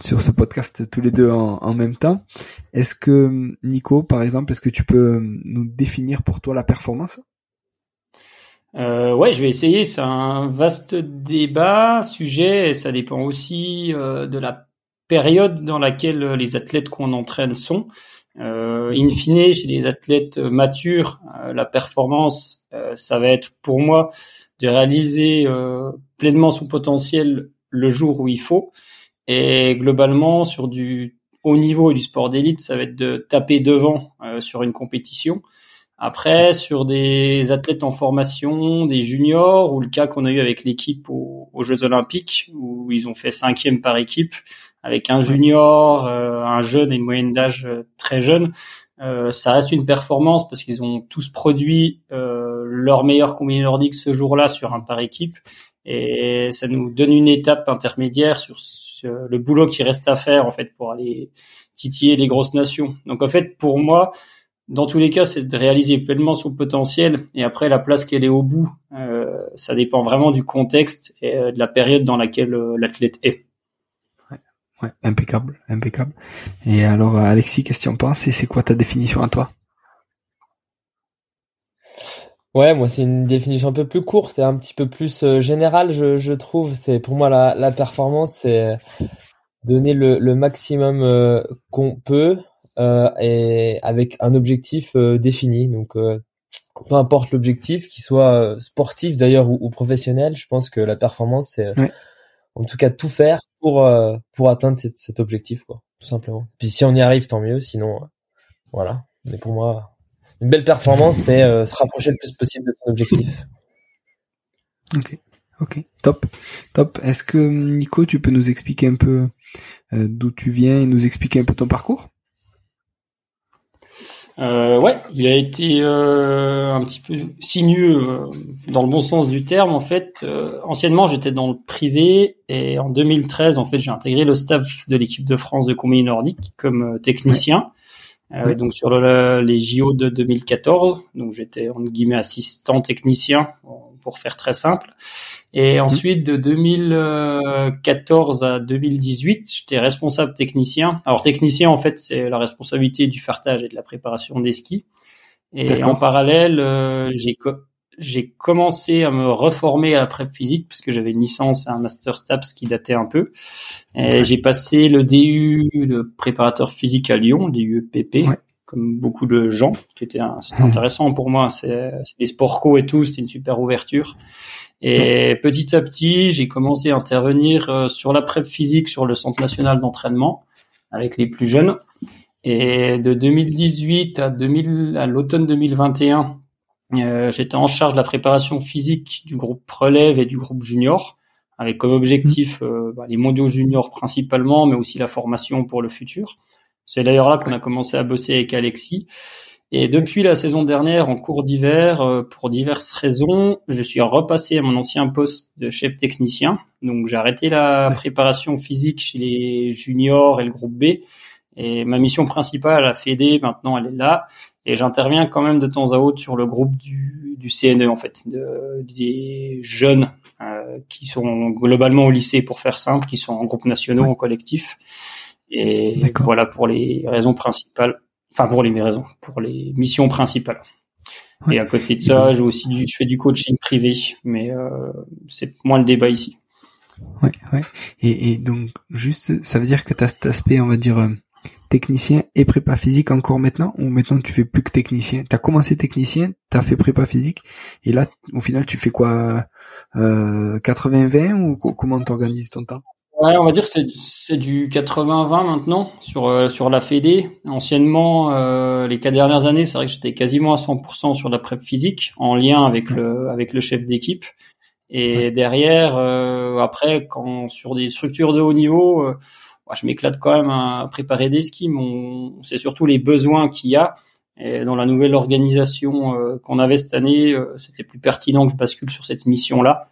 sur ce podcast tous les deux en, même temps. Est-ce que Nico, par exemple, est-ce que tu peux nous définir pour toi la performance? Euh, Ouais, je vais essayer. C'est un vaste débat, sujet, et ça dépend aussi euh, de la période dans laquelle les athlètes qu'on entraîne sont. Euh, in fine, chez les athlètes matures, euh, la performance, euh, ça va être pour moi de réaliser pleinement son potentiel le jour où il faut. Et globalement, sur du haut niveau et du sport d'élite, ça va être de taper devant euh, sur une compétition. Après, sur des athlètes en formation, des juniors, ou le cas qu'on a eu avec l'équipe aux, Jeux Olympiques, où ils ont fait cinquième par équipe, avec un junior, euh, un jeune et une moyenne d'âge euh, très jeune, ça reste une performance parce qu'ils ont tous produit leur meilleur combiné nordique ce jour-là sur un par équipe, et ça nous donne une étape intermédiaire sur le boulot qui reste à faire en fait pour aller titiller les grosses nations. Donc en fait, pour moi, dans tous les cas, c'est de réaliser pleinement son potentiel et après la place qu'elle est au bout, euh, ça dépend vraiment du contexte et euh, de la période dans laquelle euh, l'athlète est. Ouais, impeccable, impeccable. Et alors Alexis, qu'est-ce que tu en penses et c'est quoi ta définition à toi? Ouais, moi c'est une définition un peu plus courte et un petit peu plus euh, générale, je, je trouve. C'est pour moi la, la performance, c'est donner le, le maximum euh, qu'on peut euh, et avec un objectif défini. Donc peu importe l'objectif, qu'il soit sportif d'ailleurs ou, professionnel, je pense que la performance c'est en tout cas tout faire pour pour atteindre cet, cet objectif quoi, tout simplement. Puis si on y arrive, tant mieux. Sinon, voilà. Mais pour moi, une belle performance, c'est euh, se rapprocher le plus possible de son objectif. Ok, ok, top, top. Est-ce que Nico, tu peux nous expliquer un peu euh, d'où tu viens et nous expliquer un peu ton parcours? Euh, ouais, il a été euh, un petit peu sinueux dans le bon sens du terme. En fait, anciennement, j'étais dans le privé et en 2013, en fait, j'ai intégré le staff de l'équipe de France de combiné nordique comme technicien. Euh, donc sur les JO de 2014, donc j'étais en guillemets assistant technicien pour faire très simple. Et mhm. ensuite de 2014 à 2018, j'étais responsable technicien. Alors technicien en fait c'est la responsabilité du fartage et de la préparation des skis. Et en parallèle, euh, j'ai j'ai commencé à me reformer à la prep physique puisque j'avais une licence et un master STAPS qui datait un peu. Et J'ai passé le DU de préparateur physique à Lyon, DU PP, comme beaucoup de gens, qui était intéressant pour moi. C'est des sports co et tout, c'était une super ouverture. Et petit à petit, j'ai commencé à intervenir euh, sur la prep physique sur le Centre national d'entraînement avec les plus jeunes. Et de 2018 à, 2000, à l'automne 2021, euh, j'étais en charge de la préparation physique du groupe relève et du groupe junior, avec comme objectif mmh. euh, bah, les mondiaux juniors principalement, mais aussi la formation pour le futur. C'est d'ailleurs là qu'on a commencé à bosser avec Alexis. Et depuis la saison dernière, en cours d'hiver, euh, pour diverses raisons, je suis repassé à mon ancien poste de chef technicien. Donc j'ai arrêté la préparation physique chez les juniors et le groupe B. Et ma mission principale à la Fédé, maintenant, elle est là. Et j'interviens quand même de temps à autre sur le groupe du, du CNE, en fait, de, des jeunes euh, qui sont globalement au lycée, pour faire simple, qui sont en groupe nationaux, en collectif. Et voilà pour les raisons principales enfin pour les raisons, pour les missions principales. Et à côté de ça, je aussi du, je fais du coaching privé, mais euh, c'est moins le débat ici. Ouais, ouais. Et, et, donc juste, ça veut dire que tu as cet aspect, on va dire euh, technicien et prépa physique encore maintenant, ou maintenant tu fais plus que technicien. T'as commencé technicien, t'as fait prépa physique, et là, au final, tu fais quoi, euh, 80-20 ou comment t'organises ton temps? Ouais, on va dire que c'est du 80-20 maintenant sur euh, sur la Fédé. Anciennement, euh, les quatre dernières années, c'est vrai que j'étais quasiment à 100% sur la prep physique, en lien avec le avec le chef d'équipe. Et derrière, euh, après, quand sur des structures de haut niveau, je m'éclate quand même à préparer des skis. C'est surtout les besoins qu'il y a. Et dans la nouvelle organisation qu'on avait cette année, c'était plus pertinent que je bascule sur cette mission-là.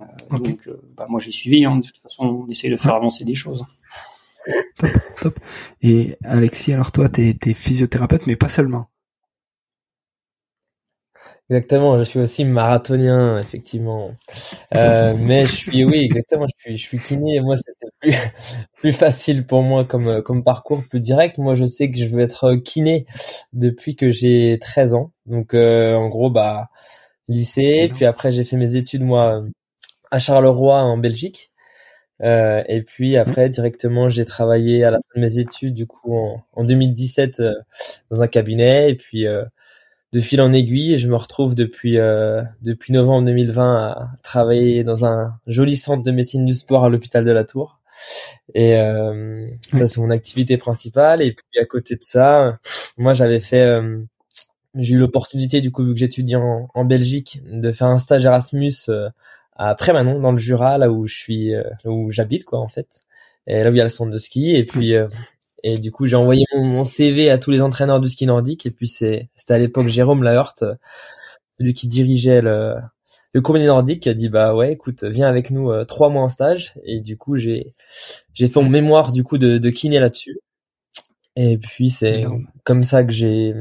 Euh, donc, euh, bah, moi, j'ai suivi. Hein. De toute façon, on essaye de faire avancer des choses. Top, top. Et Alexis, alors toi, t'es es physiothérapeute, mais pas seulement. Exactement, je suis aussi marathonien, effectivement. Euh, mais je suis, oui, exactement, je suis, je suis kiné. moi, c'était plus, plus facile pour moi comme, comme parcours, plus direct. Moi, je sais que je veux être kiné depuis que j'ai 13 ans. Donc, en gros, bah, lycée. Puis après, j'ai fait mes études, moi, à Charleroi en Belgique. Euh, et puis après directement j'ai travaillé à la fin de mes études du coup en, en 2017 euh, dans un cabinet et puis euh, de fil en aiguille je me retrouve depuis euh, depuis novembre 2020 à travailler dans un joli centre de médecine du sport à l'hôpital de la Tour. Et ça c'est mon activité principale. Et puis à côté de ça moi j'avais fait j'ai eu l'opportunité du coup vu que j'étudie en, en Belgique de faire un stage Erasmus après maintenant dans le Jura là où je suis euh, où j'habite quoi en fait. Et là où il y a le centre de ski. Et puis euh, et du coup j'ai envoyé mon, CV à tous les entraîneurs du ski nordique. Et puis c'était à l'époque Jérôme Lahurt euh, celui qui dirigeait le le comité nordique qui a dit bah ouais écoute viens avec nous trois mois en stage. Et du coup j'ai j'ai fait mon mémoire du coup de, de kiné là-dessus. Et puis c'est comme ça que j'ai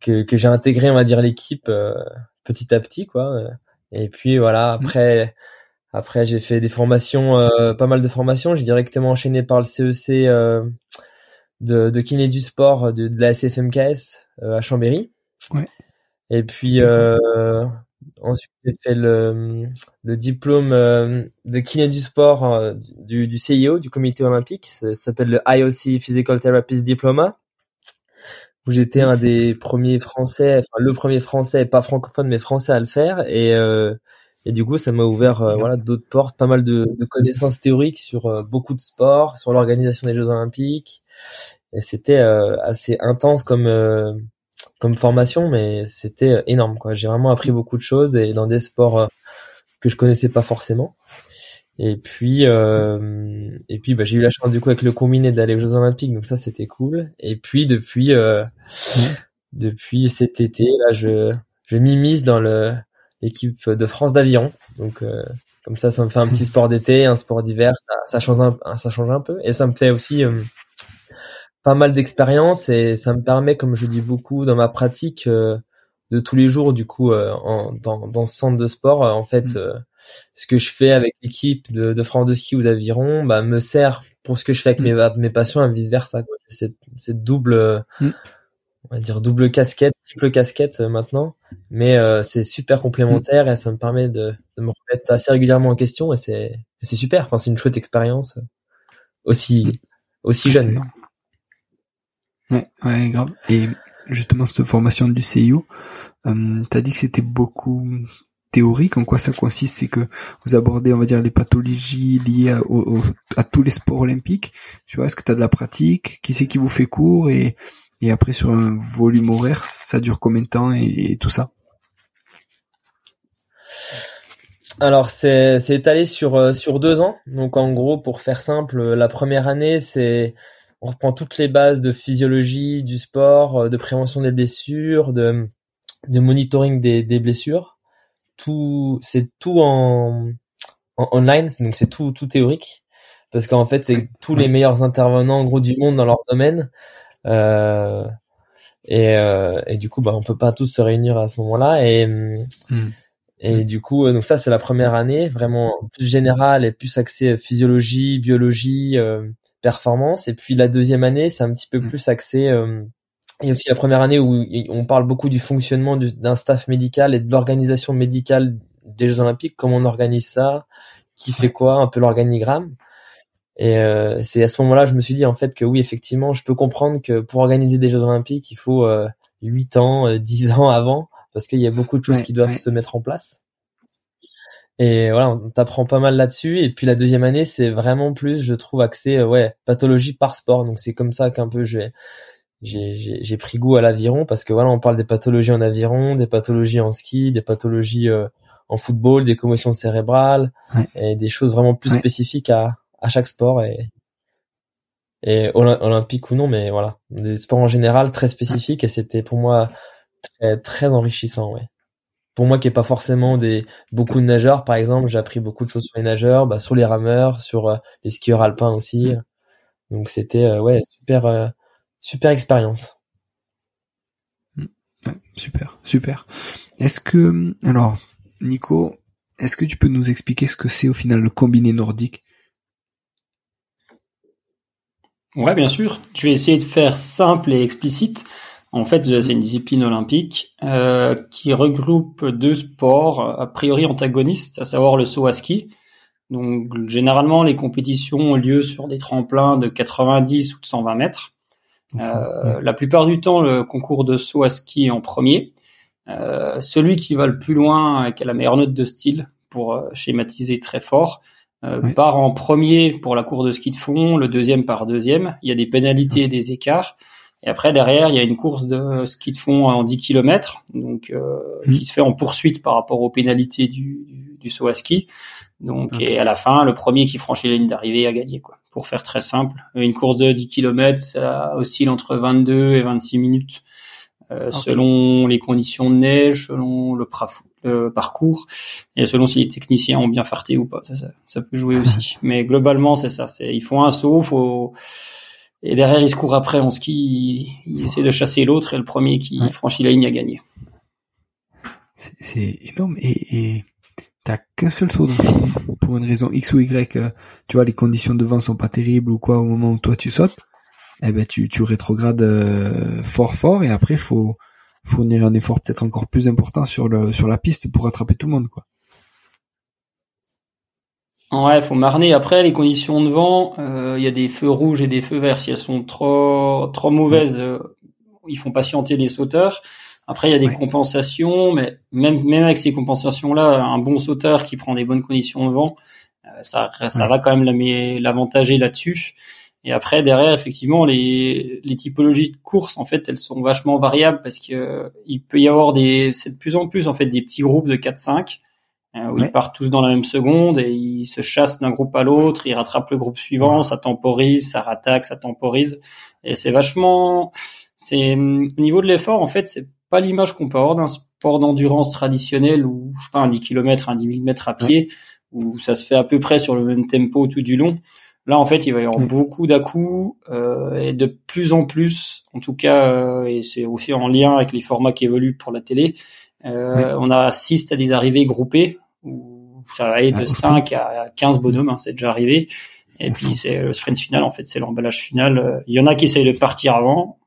que, que j'ai intégré on va dire l'équipe petit à petit quoi. Et puis voilà, mmh. Après, j'ai fait des formations, euh, pas mal de formations. J'ai directement enchaîné par le CEC e euh, de, de kiné du sport de, de la SFMKS euh, à Chambéry. Ouais. Et puis ensuite j'ai fait le, le diplôme de kiné du sport du, du CIO, du Comité olympique. Ça, s'appelle le IOC Physical Therapist Diploma où j'étais un des premiers français, enfin le premier français, pas francophone mais français à le faire et euh, et du coup ça m'a ouvert euh, voilà d'autres portes, pas mal de, de connaissances théoriques sur euh, beaucoup de sports, sur l'organisation des Jeux Olympiques et c'était assez intense comme comme formation mais c'était énorme quoi. J'ai vraiment appris beaucoup de choses et dans des sports que je connaissais pas forcément. Et puis, euh, et puis, bah, j'ai eu la chance du coup avec le combiné d'aller aux Jeux Olympiques, donc ça c'était cool. Et puis depuis, euh, depuis cet été, là, je, je m'immisce dans le l'équipe de France d'aviron. Donc euh, comme ça, ça me fait un petit sport d'été, un sport d'hiver, ça, ça change un, ça change un peu, et ça me fait aussi euh, pas mal d'expérience et ça me permet, comme je dis beaucoup dans ma pratique euh, de tous les jours, du coup, en, dans, dans ce centre de sport, en fait. Mm ce que je fais avec l'équipe de, de France de ski ou d'aviron bah, me sert pour ce que je fais avec mes, mm. mes passions et vice versa. Cette double, mm. on va dire double casquette, triple casquette euh, maintenant, mais euh, c'est super complémentaire et ça me permet de, de, me remettre assez régulièrement en question et c'est c'est super. Enfin, c'est une chouette expérience euh, aussi aussi jeune. Ouais, ouais, grave. Et justement cette formation du CIO, euh, t'as dit que c'était beaucoup théorique. En quoi ça consiste? C'est que vous abordez, on va dire, les pathologies liées à, à tous les sports olympiques. Tu vois, est-ce que tu as de la pratique? Qui c'est qui vous fait cours? Et, et après sur un volume horaire, ça dure combien de temps et, tout ça alors c'est c'est étalé sur euh, sur deux ans. Donc en gros, pour faire simple, la première année c'est on reprend toutes les bases de physiologie du sport, de prévention des blessures, de, de monitoring des, des blessures. Tout, c'est tout en, en online, donc c'est tout, tout théorique parce qu'en fait c'est tous les meilleurs intervenants en gros du monde dans leur domaine euh, et, euh, et du coup bah on peut pas tous se réunir à ce moment-là et hmm. et du coup euh, donc ça c'est la première année vraiment plus générale et plus axée physiologie biologie euh, performance et puis la deuxième année c'est un petit peu hmm. plus axé euh, et aussi la première année où on parle beaucoup du fonctionnement d'un staff médical et de l'organisation médicale des Jeux Olympiques, comment on organise ça, qui fait quoi, un peu l'organigramme. Et euh, c'est à ce moment-là, je me suis dit en fait que oui, effectivement, je peux comprendre que pour organiser des Jeux Olympiques, il faut euh, 8 ans, 10 euh, ans avant, parce qu'il y a beaucoup de choses qui doivent se mettre en place. Et voilà, on t'apprend pas mal là-dessus. Et puis la deuxième année, c'est vraiment plus, je trouve, axé euh, ouais pathologie par sport. Donc c'est comme ça qu'un peu j'ai j'ai pris goût à l'aviron parce que voilà, on parle des pathologies en aviron, des pathologies en ski, des pathologies en football, des commotions cérébrales et des choses vraiment plus spécifiques à à chaque sport et et olympique ou non, mais voilà, des sports en général très spécifiques et c'était pour moi très très enrichissant, ouais. Pour moi qui est pas forcément des beaucoup de nageurs, par exemple, j'ai appris beaucoup de choses sur les nageurs, bah, sur les rameurs, sur euh, les skieurs alpins aussi. Donc c'était euh, ouais super euh, super expérience. super super. Est-ce que alors Nico, est-ce que tu peux nous expliquer ce que c'est au final le combiné nordique? Ouais, bien sûr. Je vais essayer de faire simple et explicite. En fait, c'est une discipline olympique euh, qui regroupe deux sports a priori antagonistes, à savoir le saut à ski. Donc, généralement, les compétitions ont lieu sur des tremplins de 90 ou de 120 mètres. Euh, la plupart du temps, le concours de saut à ski est en premier. Euh, celui qui va le plus loin, qui a la meilleure note de style, pour schématiser très fort, euh, part en premier pour la course de ski de fond, le deuxième par deuxième. Il y a des pénalités et des écarts. Et après, derrière, il y a une course de ski de fond en 10 km, donc euh, mmh. qui se fait en poursuite par rapport aux pénalités du, du, saut à ski. Donc, et à la fin, le premier qui franchit la ligne d'arrivée a gagné, quoi. Pour faire très simple, une course de 10 km, ça oscille entre 22 et 26 minutes, euh, selon les conditions de neige, selon le, le parcours et selon si les techniciens ont bien farté ou pas. Ça, ça, ça peut jouer aussi. Mais globalement, c'est ça. C'est ils font un saut, faut et derrière ils se courent après en ski. Ils, essaient de chasser l'autre et le premier qui franchit la ligne a gagné. C'est énorme et, et t'as qu'un seul saut donc si pour une raison X ou Y, euh, tu vois les conditions de vent sont pas terribles ou quoi au moment où toi tu sautes, eh ben tu tu rétrogrades euh, fort fort et après faut fournir un effort peut-être encore plus important sur le sur la piste pour rattraper tout le monde quoi. Ouais, faut marner. Après, les conditions de vent, euh, il y a des feux rouges et des feux verts. Si elles sont trop trop mauvaises, euh, ils font patienter les sauteurs. Après, il y a des compensations, mais même même avec ces compensations-là, un bon sauteur qui prend des bonnes conditions de vent, euh, ça ça va quand même l'avantager là-dessus. Et après, derrière, effectivement, les, les typologies de courses, en fait, elles sont vachement variables parce que euh, il peut y avoir des, c'est de plus en plus, en fait, des petits groupes de 4-5 euh, où ils partent tous dans la même seconde et ils se chassent d'un groupe à l'autre, ils rattrapent le groupe suivant, ça temporise, ça rattaque, ça temporise. Et c'est vachement, c'est, au niveau de l'effort, en fait, c'est pas l'image qu'on peut avoir d'un sport d'endurance traditionnel où, je sais pas, un 10 km, un 10 000 mètres à pied, où ça se fait à peu près sur le même tempo tout du long. Là, en fait, il va y avoir mm. beaucoup d'à euh, et de plus en plus, en tout cas, euh, et c'est aussi en lien avec les formats qui évoluent pour la télé, euh, on assiste à des arrivées groupées où ça va aller de 5 à 15 bonhommes, hein, c'est déjà arrivé. Et puis c'est le sprint final, en fait, c'est l'emballage final. Il y en a qui essayent de partir avant.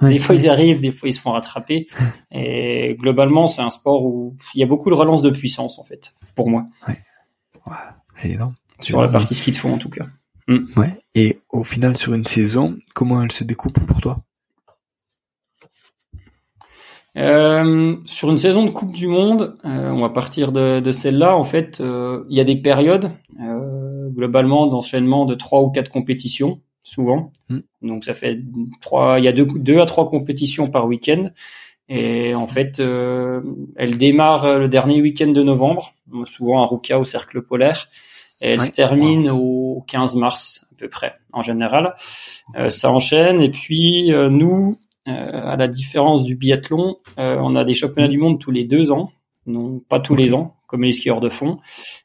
Des fois ils arrivent, des fois ils se font rattraper. Et globalement, c'est un sport où il y a beaucoup de relance de puissance, en fait, pour moi. Ouais. c'est énorme. Sur la partie ski de fond, en tout cas. Mm. Ouais. Et au final, sur une saison, comment elle se découpe pour toi? Euh, sur une saison de Coupe du Monde, euh, on va partir de, de celle-là. En fait, euh, il y a des périodes, euh, globalement, d'enchaînement de trois ou quatre compétitions, souvent. Mm. Donc ça fait trois. Il y a deux, deux à trois compétitions par week-end. Et en fait, euh, elle démarre le dernier week-end de novembre, souvent à Ruka au Cercle Polaire. Et elle se termine au 15 mars, peu près en général. ça enchaîne. Et puis nous, à la différence du biathlon, on a des championnats du monde tous les deux ans, non pas tous les ans comme les skieurs de fond,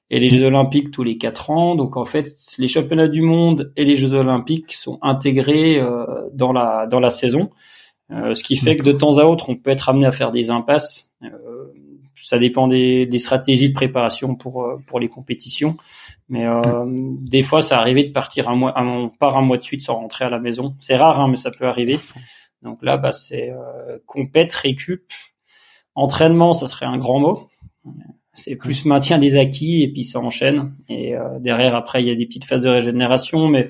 et les Jeux olympiques tous les quatre ans. Donc en fait, les championnats du monde et les Jeux olympiques sont intégrés euh, dans la dans la saison, euh, ce qui fait que de temps à autre, on peut être amené à faire des impasses. Euh, ça dépend des, des, stratégies de préparation pour pour les compétitions, mais des fois, ça arrivé de partir un mois, un, part un mois de suite sans rentrer à la maison. C'est rare, hein, mais ça peut arriver. Donc là, bah, c'est euh, compète, récup, entraînement, ça serait un grand mot. C'est plus maintien des acquis et puis ça enchaîne. Et euh, derrière, après, il y a des petites phases de régénération, mais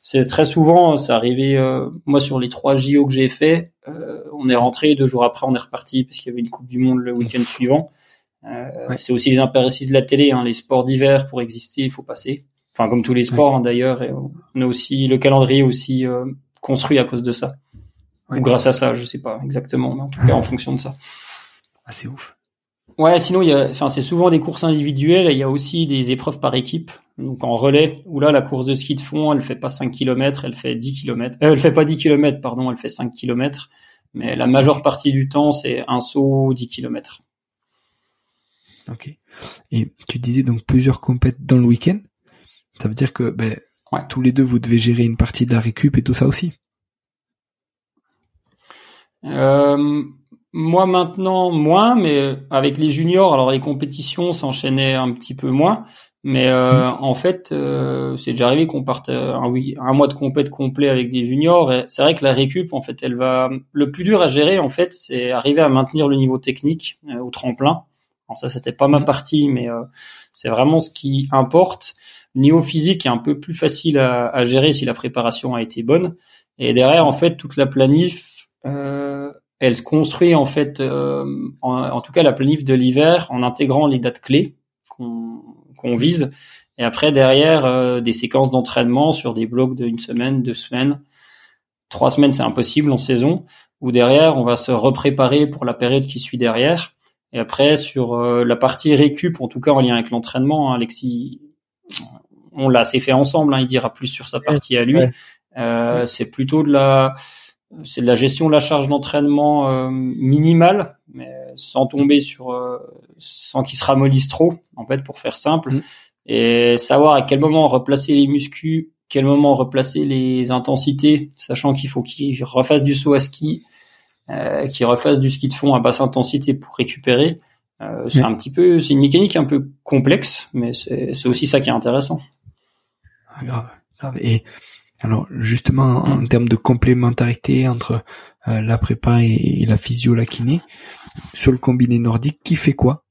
c'est très souvent, ça arrivait. Euh, moi, sur les trois JO que j'ai fait, euh, on est rentré deux jours après, on est reparti parce qu'il y avait une Coupe du Monde le week-end suivant. C'est aussi les impératrices de la télé, hein, les sports d'hiver pour exister, il faut passer. Enfin, comme tous les sports hein, d'ailleurs. Et on a aussi le calendrier aussi construit à cause de ça. Ou grâce à ça, je sais pas exactement, mais en tout cas en fonction de ça. Ah, c'est ouf. Ouais, sinon il y a, enfin c'est souvent des courses individuelles. il y a aussi des épreuves par équipe. Donc en relais, où là la course de ski de fond, elle fait pas 5 km, elle fait 10 km. Euh, elle fait pas 10 km, pardon, elle fait 5 km. Mais la majeure partie du temps, c'est un saut 10 km. Ok. Et tu disais donc plusieurs compètes dans le week-end. Ça veut dire que ben, tous les deux vous devez gérer une partie de la récup et tout ça aussi. Euh, moi maintenant moins, mais avec les juniors, alors les compétitions s'enchaînaient un petit peu moins. Mais euh, en fait, euh, c'est déjà arrivé qu'on parte un, oui, un mois de compète complet avec des juniors. Et c'est vrai que la récup, en fait, elle va. Le plus dur à gérer, en fait, c'est arriver à maintenir le niveau technique au tremplin. Alors ça, c'était pas ma partie, mais c'est vraiment ce qui importe. Le niveau physique est un peu plus facile à, à, gérer si la préparation a été bonne. Et derrière, en fait, toute la planif, euh, elle se construit en fait, euh, en, tout cas la planif de l'hiver, en intégrant les dates clés qu'on vise. Et après derrière euh, des séquences d'entraînement sur des blocs d'une semaine, deux semaines, trois semaines, c'est impossible en saison. Ou derrière, on va se repréparer pour la période qui suit derrière. Et après sur euh, la partie récup, en tout cas en lien avec l'entraînement, hein, Alexis, on l'a assez fait ensemble. Hein, il dira plus sur sa partie à lui. c'est plutôt de la c'est de la gestion de la charge d'entraînement euh, minimale, mais sans tomber sur, euh, sans qu'il se ramollisse trop, en fait, pour faire simple, mmh. et savoir à quel moment replacer les muscles, quel moment replacer les intensités, sachant qu'il faut qu'il refasse du saut à ski, euh, qu'il refasse du ski de fond à basse intensité pour récupérer. Euh, c'est un petit peu, c'est une mécanique un peu complexe, mais c'est aussi ça qui est intéressant. Ah, grave, grave. Et alors justement en mm. termes de complémentarité entre euh, la prépa et, la physio, la kiné, sur le combiné nordique, qui fait quoi?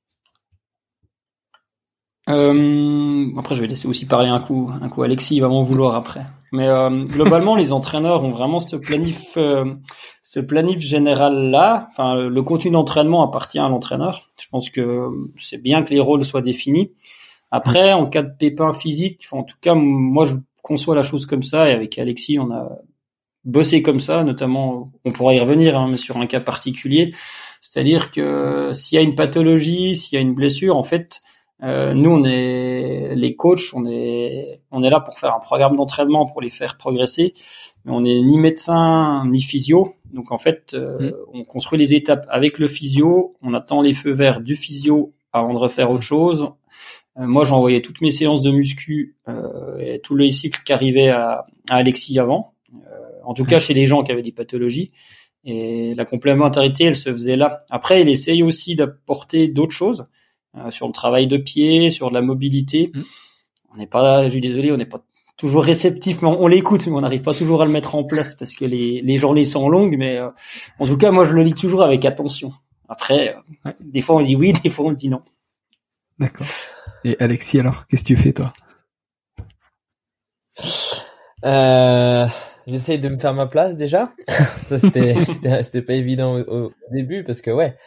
Euh, Après, je vais laisser aussi parler un coup, un coup Alexis, il va m'en vouloir après. Mais euh, globalement, les entraîneurs ont vraiment ce planif, ce planif général là. Enfin, le contenu d'entraînement appartient à l'entraîneur. Je pense que c'est bien que les rôles soient définis. Après, en cas de pépin physique, en tout cas, moi, je conçoit la chose comme ça. Et avec Alexis, on a bossé comme ça, notamment, on pourra y revenir, hein, mais sur un cas particulier. C'est-à-dire que s'il y a une pathologie, s'il y a une blessure, en fait, euh, nous, on est les coachs, on est on est là pour faire un programme d'entraînement pour les faire progresser, on n'est ni médecin ni physio. Donc en fait, euh, mm. on construit les étapes avec le physio, on attend les feux verts du physio avant de refaire autre chose. Euh, moi, j'envoyais toutes mes séances de muscu euh, et tous les cycles qui arrivaient à, Alexis avant. Euh, en tout cas, chez les gens qui avaient des pathologies. Et la complémentarité, elle se faisait là. Après, il essaye aussi d'apporter d'autres choses sur le travail de pied, sur de la mobilité. Mmh. On n'est pas, je suis désolé, on n'est pas toujours réceptif, mais on, l'écoute, mais on n'arrive pas toujours à le mettre en place parce que les, les journées sont longues. Mais en tout cas, moi, je le lis toujours avec attention. Après, des fois on dit oui, des fois on dit non. D'accord. Et Alexis, alors, qu'est-ce que tu fais, toi? Euh, J'essaye de me faire ma place déjà. Ça, c'était, c'était, pas évident au, début parce que, ouais,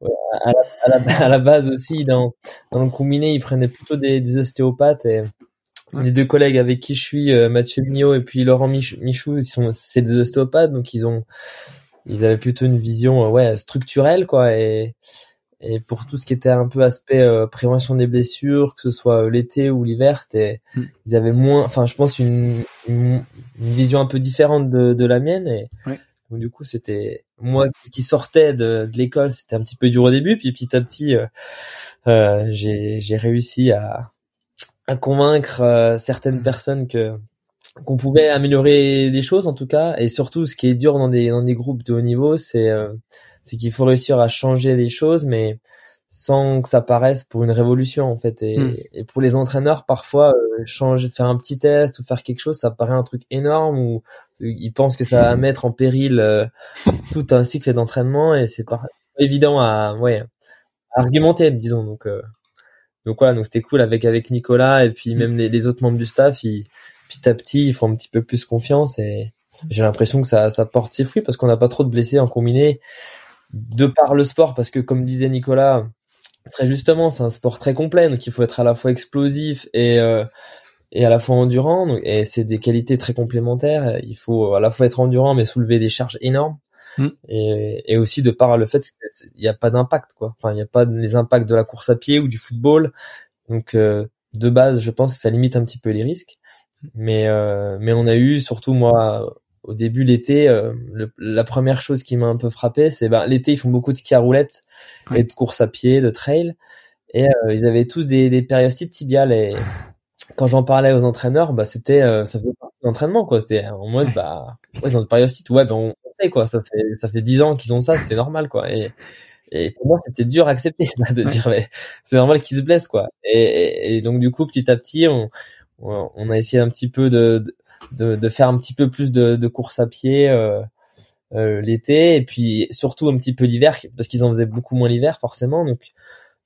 à, la, à, la, base aussi, dans, dans le combiné, ils prenaient plutôt des, des ostéopathes et les deux collègues avec qui je suis, euh, Mathieu Mignot et puis Laurent Michou, ils sont, c'est des ostéopathes, donc ils ont, ils avaient plutôt une vision, euh, ouais, structurelle, quoi, et, Et pour tout ce qui était un peu aspect euh, prévention des blessures, que ce soit l'été ou l'hiver, c'était mm. ils avaient moins, enfin je pense une, une, vision un peu différente de, de la mienne. Et donc, du coup c'était moi qui sortais de, de l'école, c'était un petit peu dur au début, puis petit à petit euh, euh j'ai réussi à, à convaincre euh, certaines personnes que qu'on pouvait améliorer des choses en tout cas. Et surtout ce qui est dur dans des dans des groupes de haut niveau c'est euh, c'est qu'il faut réussir à changer des choses mais sans que ça paraisse pour une révolution en fait. Et, hmm. et pour les entraîneurs parfois euh, changer faire un petit test ou faire quelque chose ça paraît un truc énorme ou ils pensent que ça va mettre en péril euh, tout un cycle d'entraînement et c'est pas évident à ouais à argumenter disons. Donc donc voilà donc c'était cool avec avec Nicolas et puis hmm. même les, les autres membres du staff ils petit à petit, ils font un petit peu plus confiance et j'ai l'impression que ça, ça porte ses fruits parce qu'on n'a pas trop de blessés en combiné de par le sport parce que comme disait Nicolas très justement, c'est un sport très complet donc il faut être à la fois explosif et euh, et à la fois endurant donc, et c'est des qualités très complémentaires. Il faut à la fois être endurant mais soulever des charges énormes. Mm. Et, et, aussi de par le fait qu'il n'y a pas d'impact quoi. Enfin, il n'y a pas les impacts de la course à pied ou du football. Donc euh, de base, je pense que ça limite un petit peu les risques. Mais euh, mais on a eu surtout moi au début l'été, euh, la première chose qui m'a un peu frappé, c'est ben l'été ils font beaucoup de ski à roulettes et de course à pied, de trail, et euh, ils avaient tous des, des périostites tibiales et quand j'en parlais aux entraîneurs, bah c'était ça faisait partie de l'entraînement quoi. C'était en mode bah ouais, ils ont des périostites, ouais ben on, quoi. Ça fait ça fait dix ans qu'ils ont ça, c'est normal quoi. Et et pour moi c'était dur à accepter de dire mais c'est normal qu'ils se blessent quoi. Et, et, donc du coup petit à petit on on a essayé un petit peu de, de, de faire un petit peu plus de, de course à pied euh, euh, l'été et puis surtout un petit peu l'hiver parce qu'ils en faisaient beaucoup moins l'hiver forcément donc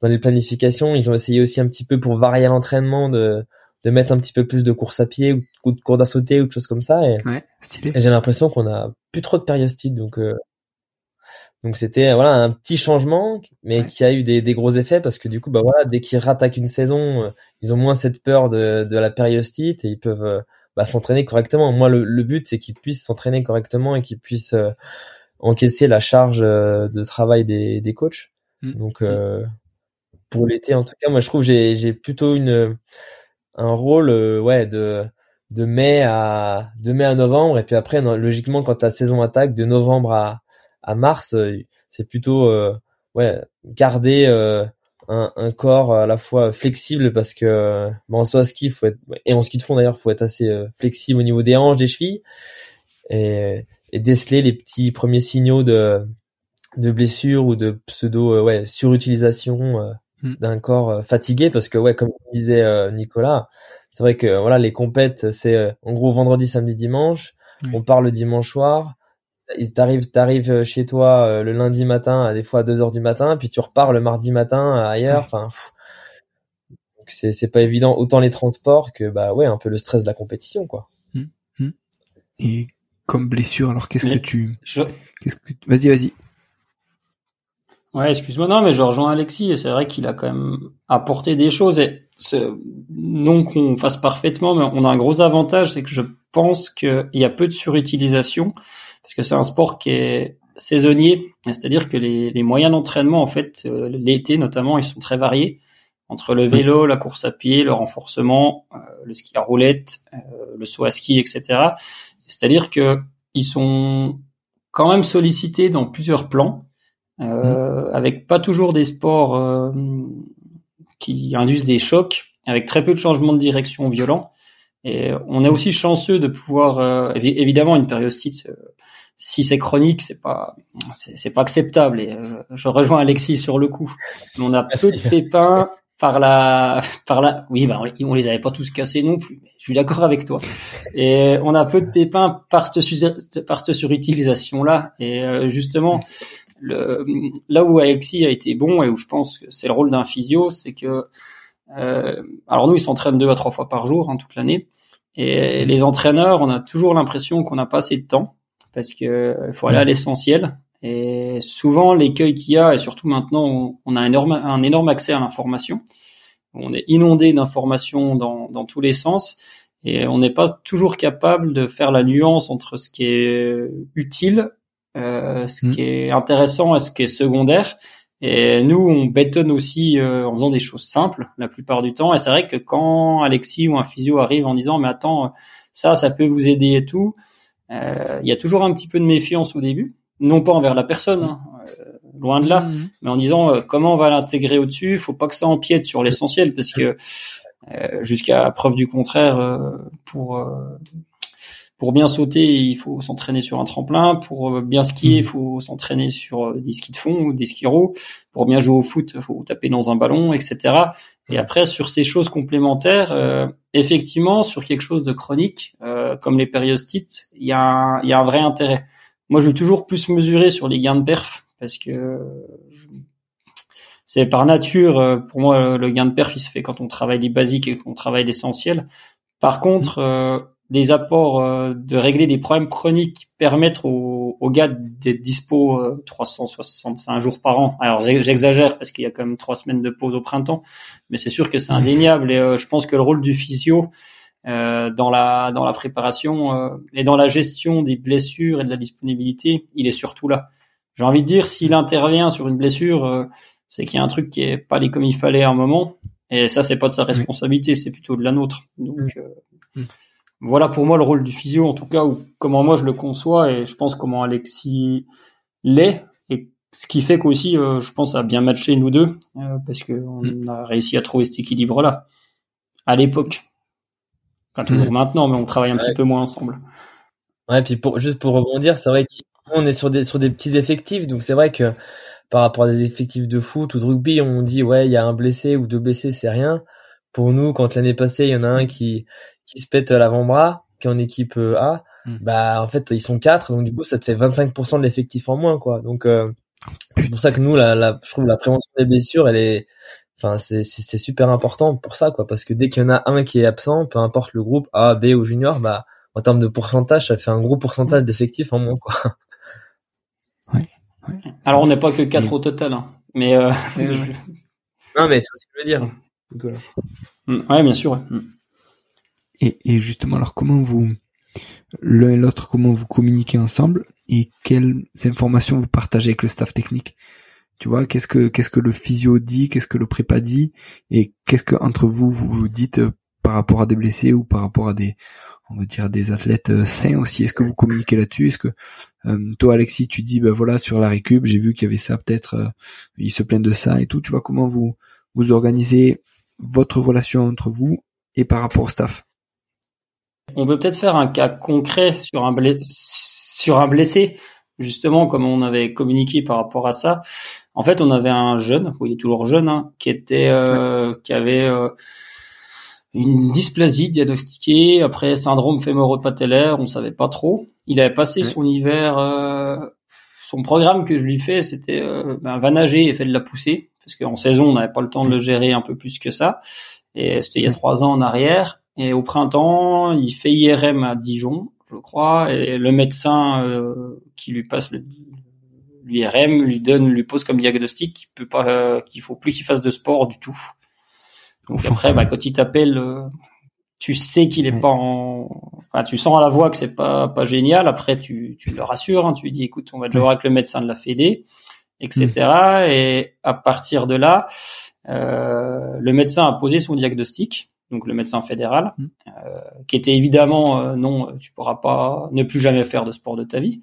dans les planifications ils ont essayé aussi un petit peu pour varier l'entraînement de de mettre un petit peu plus de course à pied ou, de course à sauter ou de choses comme ça et, et j'ai l'impression qu'on a plus trop de périostites donc euh, donc c'était voilà un petit changement, mais qui a eu des, des, gros effets parce que du coup bah voilà dès qu'ils rattaquent une saison, euh, ils ont moins cette peur de, de la périostite et ils peuvent euh, bah, s'entraîner correctement. Moi le, le but c'est qu'ils puissent s'entraîner correctement et qu'ils puissent euh, encaisser la charge de travail des, des coachs. Mmh. Donc pour l'été en tout cas moi je trouve j'ai j'ai plutôt une un rôle ouais de de mai à de mai à novembre et puis après logiquement quand ta saison attaque de novembre à à Mars, euh, c'est plutôt euh, ouais garder euh, un, un, corps à la fois flexible parce que bon, en soit ski faut être et en ski de fond d'ailleurs faut être assez flexible au niveau des hanches, des chevilles et, et déceler les petits premiers signaux de de blessure ou de pseudo ouais surutilisation. D'un corps fatigué parce que ouais comme disait Nicolas c'est vrai que voilà les compètes c'est en gros vendredi samedi dimanche. On part le dimanche soir. T'arrives t'arrives euh, chez toi euh, le lundi matin à des fois à 2 heures du matin puis tu repars le mardi matin euh, ailleurs. Enfin donc c'est c'est pas évident. Autant les transports que bah ouais un peu le stress de la compétition quoi. Hum, hum. et comme blessure alors qu'est-ce que tu qu'est-ce que vas-y vas-y ouais excuse-moi. Non mais je rejoins Alexis et c'est vrai qu'il a quand même apporté des choses et ce, non qu'on fasse parfaitement mais on a un gros avantage c'est que je pense qu'il y a peu de surutilisation parce que c'est un sport qui est saisonnier, c'est-à-dire que les, les moyens d'entraînement, en fait, euh, l'été notamment, ils sont très variés entre le vélo, la course à pied, le renforcement, euh, le ski à roulette, euh, le saut à ski, etc. C'est-à-dire que ils sont quand même sollicités dans plusieurs plans, mmh. avec pas toujours des sports qui induisent des chocs, avec très peu de changements de direction violents. Et on est aussi chanceux de pouvoir, évidemment, une périostite si c'est chronique, c'est pas c'est pas acceptable. Et euh, je rejoins Alexis sur le coup. On a peu de pépins par la par la oui ben on, les avait pas tous cassés non plus. je suis d'accord avec toi. Et on a peu de pépins par cette par cette surutilisation là. Et euh, justement le, là où Alexis a été bon et où je pense que c'est le rôle d'un physio, c'est que euh, alors nous ils s'entraînent deux à trois fois par jour hein, toute l'année. Et les entraîneurs, on a toujours l'impression qu'on n'a pas assez de temps parce que il faut aller à l'essentiel. Et souvent, l'écueil qu'il y a, et surtout maintenant, on, a un énorme, un énorme accès à l'information. On est inondé d'informations dans, dans tous les sens, et on n'est pas toujours capable de faire la nuance entre ce qui est utile, euh, ce mm. qui est intéressant et ce qui est secondaire. Et nous, on bétonne aussi euh, en faisant des choses simples la plupart du temps. Et c'est vrai que quand Alexis ou un physio arrive en disant mais attends ça, ça peut vous aider et tout, euh, il y a toujours un petit peu de méfiance au début, non pas envers la personne, hein, euh, loin de là, mmh. mais en disant comment on va l'intégrer au-dessus? Faut pas que ça empiète sur l'essentiel parce que jusqu'à preuve du contraire, pour pour bien sauter, il faut s'entraîner sur un tremplin. Pour euh, bien skier, il hmm. faut s'entraîner sur euh, des skis de fond ou des skis Pour bien jouer au foot, il faut taper dans un ballon, etc. Et hmm. après, sur ces choses complémentaires, euh, effectivement, sur quelque chose de chronique, comme les périostites, il y, a un, y a un vrai intérêt. Moi, je veux toujours plus mesurer sur les gains de perf, parce que c'est par nature, pour moi, le gain de perf, il se fait quand on travaille des basiques et qu'on travaille l'essentiel. Par contre, hmm des apports euh, de régler des problèmes chroniques qui permettent aux, aux gars d'être dispo 365 euh, jours par an. Alors j'exagère parce qu'il y a quand même trois semaines de pause au printemps, mais c'est sûr que c'est indéniable et euh, je pense que le rôle du physio dans la dans la préparation et dans la gestion des blessures et de la disponibilité, il est surtout là. J'ai envie de dire s'il intervient sur une blessure, c'est qu'il y a un truc qui est pas allé comme il fallait à un moment et ça c'est pas de sa responsabilité, c'est plutôt de la nôtre. Donc mmh voilà pour moi le rôle du physio, en tout cas, ou comment moi je le conçois, et je pense comment Alexis l'est, et ce qui fait qu'aussi, euh, je pense, à bien matché nous deux, euh, parce qu'on mm. a réussi à trouver cet équilibre-là, à l'époque. Toujours mm. maintenant, mais on travaille un petit peu moins ensemble. Ouais, puis pour, juste pour rebondir, c'est vrai qu'on est sur des, sur des petits effectifs, donc c'est vrai que par rapport à des effectifs de foot ou de rugby, on dit ouais, il y a un blessé ou deux blessés, c'est rien. Pour nous, quand l'année passée, il y en a un qui, qui se pète l'avant-bras, qui est en équipe euh, A, hmm. bah en fait ils sont quatre, donc du coup ça te fait 25% de l'effectif en moins, quoi. Donc euh, c'est pour ça que nous, la, la, je trouve la prévention des blessures, elle est, enfin c'est c'est super important pour ça, quoi, parce que dès qu'il y en a un qui est absent, peu importe le groupe A, B ou junior, bah en termes de pourcentage, ça fait un gros pourcentage d'effectifs en moins, quoi. Ouais. Alors on n'est pas que quatre au total, hein. mais euh... non mais tu vois ce que je veux dire. Hmm. Ouais, bien sûr. Hmm. Et, et justement, alors comment vous, l'un et l'autre, comment vous communiquez ensemble et quelles informations vous partagez avec le staff technique? Tu vois, qu'est-ce que qu'est-ce que le physio dit, qu'est-ce que le prépa dit, et qu'est-ce que entre vous vous, vous dites euh, par rapport à des blessés ou par rapport à des on va dire des athlètes euh, sains aussi? Est-ce que vous communiquez là-dessus? Est-ce que euh, toi Alexis, tu dis ben voilà sur la récup, j'ai vu qu'il y avait ça peut-être, ils se plaignent de ça et tout. Tu vois comment vous vous organisez votre relation entre vous et par rapport au staff on peut peut-être faire un cas concret sur un, blessé, sur un blessé, justement, comme on avait communiqué par rapport à ça. En fait, on avait un jeune, il est toujours jeune, hein, qui était, euh, qui avait euh, une dysplasie diagnostiquée après syndrome fémoro-patellaire, on savait pas trop. Il avait passé son hiver, euh, son programme que je lui fais, c'était ben, va nager et fait de la poussée, parce qu'en saison on n'avait pas le temps de le gérer un peu plus que ça. Et c'était il y a trois ans en arrière. Et au printemps, il fait IRM à Dijon, je crois, et le médecin euh, qui lui passe l'IRM lui donne, lui pose comme diagnostic qu'il peut pas, euh, qu'il faut plus qu'il fasse de sport du tout. Donc après, bah, quand il t'appelle, euh, tu sais qu'il est pas en, enfin, tu sens à la voix que c'est pas pas génial. Après, tu tu le rassures, hein, tu lui dis, écoute, on va déjà voir avec le médecin de la Fédé, etc. Et à partir de là, le médecin a posé son diagnostic donc le médecin fédéral, mmh. euh, qui était évidemment euh, non, tu pourras pas ne plus jamais faire de sport de ta vie.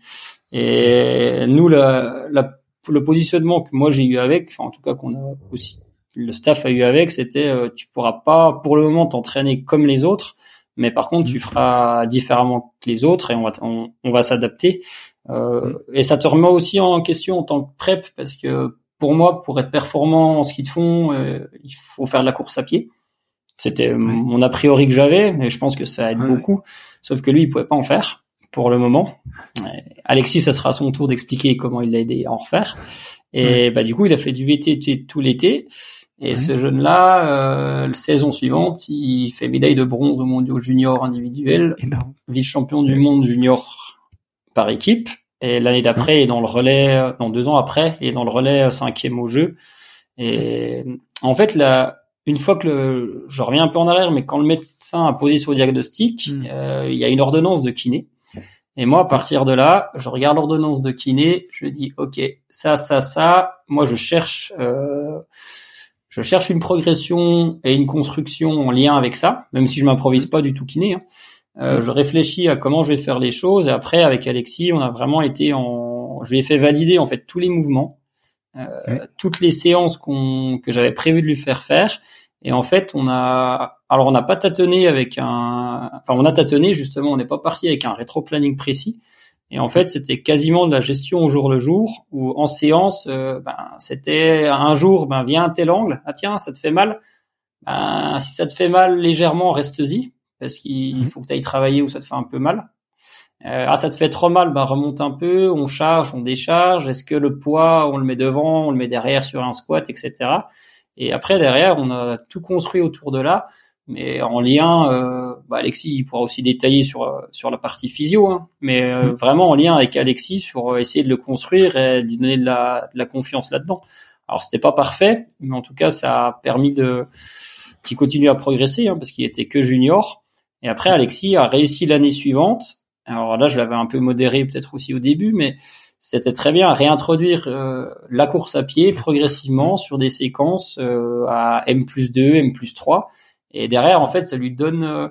Et nous, la, la, le positionnement que moi j'ai eu avec, enfin en tout cas qu'on a aussi, le staff a eu avec, c'était euh, tu pourras pas pour le moment t'entraîner comme les autres, mais par contre tu mmh. feras différemment que les autres et on va on, on va s'adapter. Euh, mmh. Et ça te remet aussi en question en tant que prep parce que pour moi, pour être performant en ski de fond, euh, il faut faire de la course à pied. C'était mon a priori que j'avais, mais je pense que ça aide beaucoup. Sauf que lui, il pouvait pas en faire pour le moment. Alexis, ça sera à son tour d'expliquer comment il l'a aidé à en refaire. Et bah du coup, il a fait du VTT tout l'été. Et ce jeune-là, euh, la saison suivante, il fait médaille de bronze au mondiaux junior individuel, vice-champion du monde junior par équipe. Et l'année d'après, il est dans le relais, dans deux ans après, il est dans le relais cinquième au jeu. Et en fait, la, une fois que le, je reviens un peu en arrière, mais quand le médecin a posé son diagnostic, hmm. euh, il y a une ordonnance de kiné. Et moi, à partir de là, je regarde l'ordonnance de kiné, je dis, ok, ça, ça, ça, moi, je cherche, euh, je cherche une progression et une construction en lien avec ça, même si je m'improvise pas du tout kiné. Hein. Euh, je réfléchis à comment je vais faire les choses. Et après, avec Alexis, on a vraiment été en, je lui ai fait valider en fait tous les mouvements, euh, toutes les séances qu'on que j'avais prévu de lui faire faire. Et en fait, on a, alors on n'a pas tâtonné avec un, enfin on a tâtonné justement, on n'est pas parti avec un rétro-planning précis. Et en fait, c'était quasiment de la gestion au jour le jour, où en séance, euh, ben, c'était un jour, ben viens à tel angle, ah tiens, ça te fait mal. Ben, si ça te fait mal légèrement, reste-y, parce qu'il mhm. faut que tu ailles travailler où ça te fait un peu mal. Euh, ah, ça te fait trop mal, ben remonte un peu, on charge, on décharge. Est-ce que le poids, on le met devant, on le met derrière sur un squat, etc. Et après derrière, on a tout construit autour de là, mais en lien. Euh, bah, Alexis il pourra aussi détailler sur euh, sur la partie physio, hein, mais euh, mm. vraiment en lien avec Alexis sur essayer de le construire et de lui donner de la, de la confiance là-dedans. Alors c'était pas parfait, mais en tout cas ça a permis de qu'il continue à progresser hein, parce qu'il était que junior. Et après Alexis a réussi l'année suivante. Alors là je l'avais un peu modéré peut-être aussi au début, mais c'était très bien à réintroduire euh, la course à pied progressivement sur des séquences euh, à M plus 2, M plus 3. Et derrière, en fait, ça lui donne euh,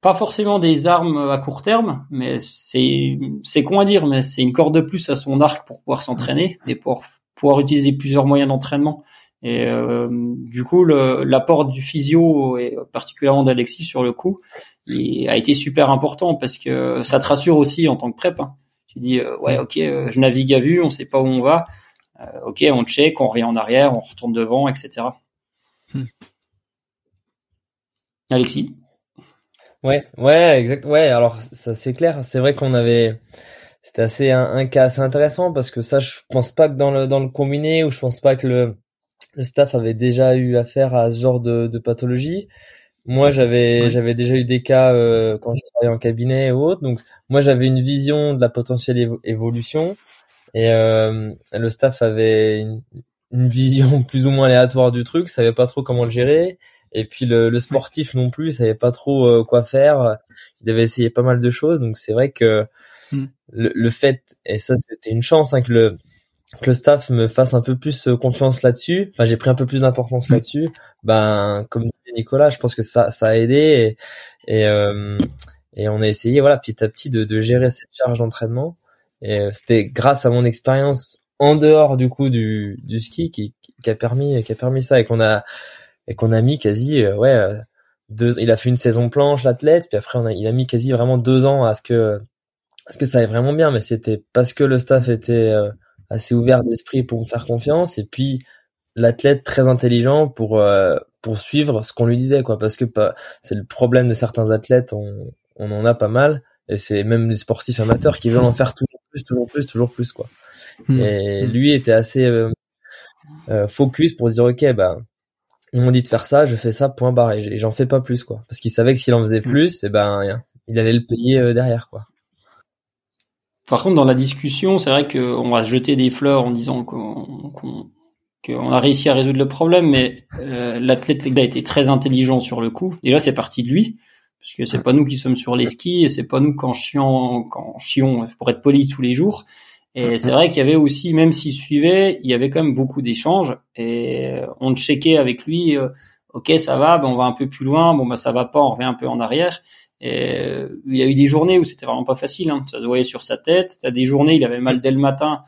pas forcément des armes à court terme, mais c'est c'est con à dire, mais c'est une corde de plus à son arc pour pouvoir s'entraîner et pour pouvoir utiliser plusieurs moyens d'entraînement. Et du coup, l'apport du physio et particulièrement d'Alexis sur le coup, il a été super important parce que ça te rassure aussi en tant que prep. Hein. Tu dis euh, ouais ok, euh, je navigue à vue, on sait pas où on va. Euh, ok, on check, on revient en arrière, on retourne devant, etc. Hmm. Alexis? Ouais, ouais, exact. Ouais, alors ça c'est clair. C'est vrai qu'on avait, c'était assez un, cas assez intéressant parce que ça, je pense pas que dans le dans le combiné ou je pense pas que le le staff avait déjà eu affaire à ce genre de, de pathologie. Moi, j'avais j'avais déjà eu des cas euh, quand je travaillais en cabinet ou autre. Donc, moi, j'avais une vision de la potentielle évolution et euh, le staff avait une, vision plus ou moins aléatoire du truc, savait pas trop comment le gérer. Et puis le, le sportif non plus, savait pas trop euh, quoi faire. Il avait essayé pas mal de choses. Donc, c'est vrai que mm. le, le, fait et ça, c'était une chance hein, que le que le staff me fasse un peu plus euh, confiance là-dessus. Enfin, j'ai pris un peu plus d'importance mm. là-dessus. Ben, comme Nicolas, je pense que ça, ça a aidé et et, euh, et on a essayé, voilà, petit à petit de, de gérer cette charge d'entraînement. Et euh, c'était grâce à mon expérience en dehors du coup du, du ski qui, qui a permis qui a permis ça et qu'on a et qu'on a mis quasi ouais deux. Il a fait une saison planche l'athlète, puis après on a il a mis quasi vraiment deux ans à ce que à ce que ça aille vraiment bien. Mais c'était parce que le staff était assez ouvert d'esprit pour me faire confiance et puis l'athlète très intelligent pour euh, pour suivre ce qu'on lui disait quoi parce que c'est le problème de certains athlètes on, on en a pas mal et c'est même des sportifs amateurs qui veulent en faire toujours plus toujours plus toujours plus quoi hmm. et hmm. lui était assez euh, euh, focus pour se dire ok bah ils m'ont dit de faire ça je fais ça point barre et j'en fais pas plus quoi parce qu'il savait que s'il en faisait hmm. plus et eh ben il allait le payer derrière quoi par contre, dans la discussion, c'est vrai qu'on va se jeter des fleurs en disant qu'on a réussi à résoudre le problème, mais euh, l'athlète a été très intelligent sur le coup. Déjà, c'est parti de lui, parce que c'est pas nous qui sommes sur les skis et c'est pas nous quand chions, quand chions, pour être poli tous les jours. Et c'est vrai qu'il y avait aussi, même s'il suivait, il y avait quand même beaucoup d'échanges et on checkait avec lui. Euh, ok, ça va, ben on va un peu plus loin. Bon, ben ça va pas, on revient un peu en arrière. Et euh, il y a eu des journées où c'était vraiment pas facile. Hein. Ça se voyait sur sa tête. T'as des journées, il avait mal dès le matin.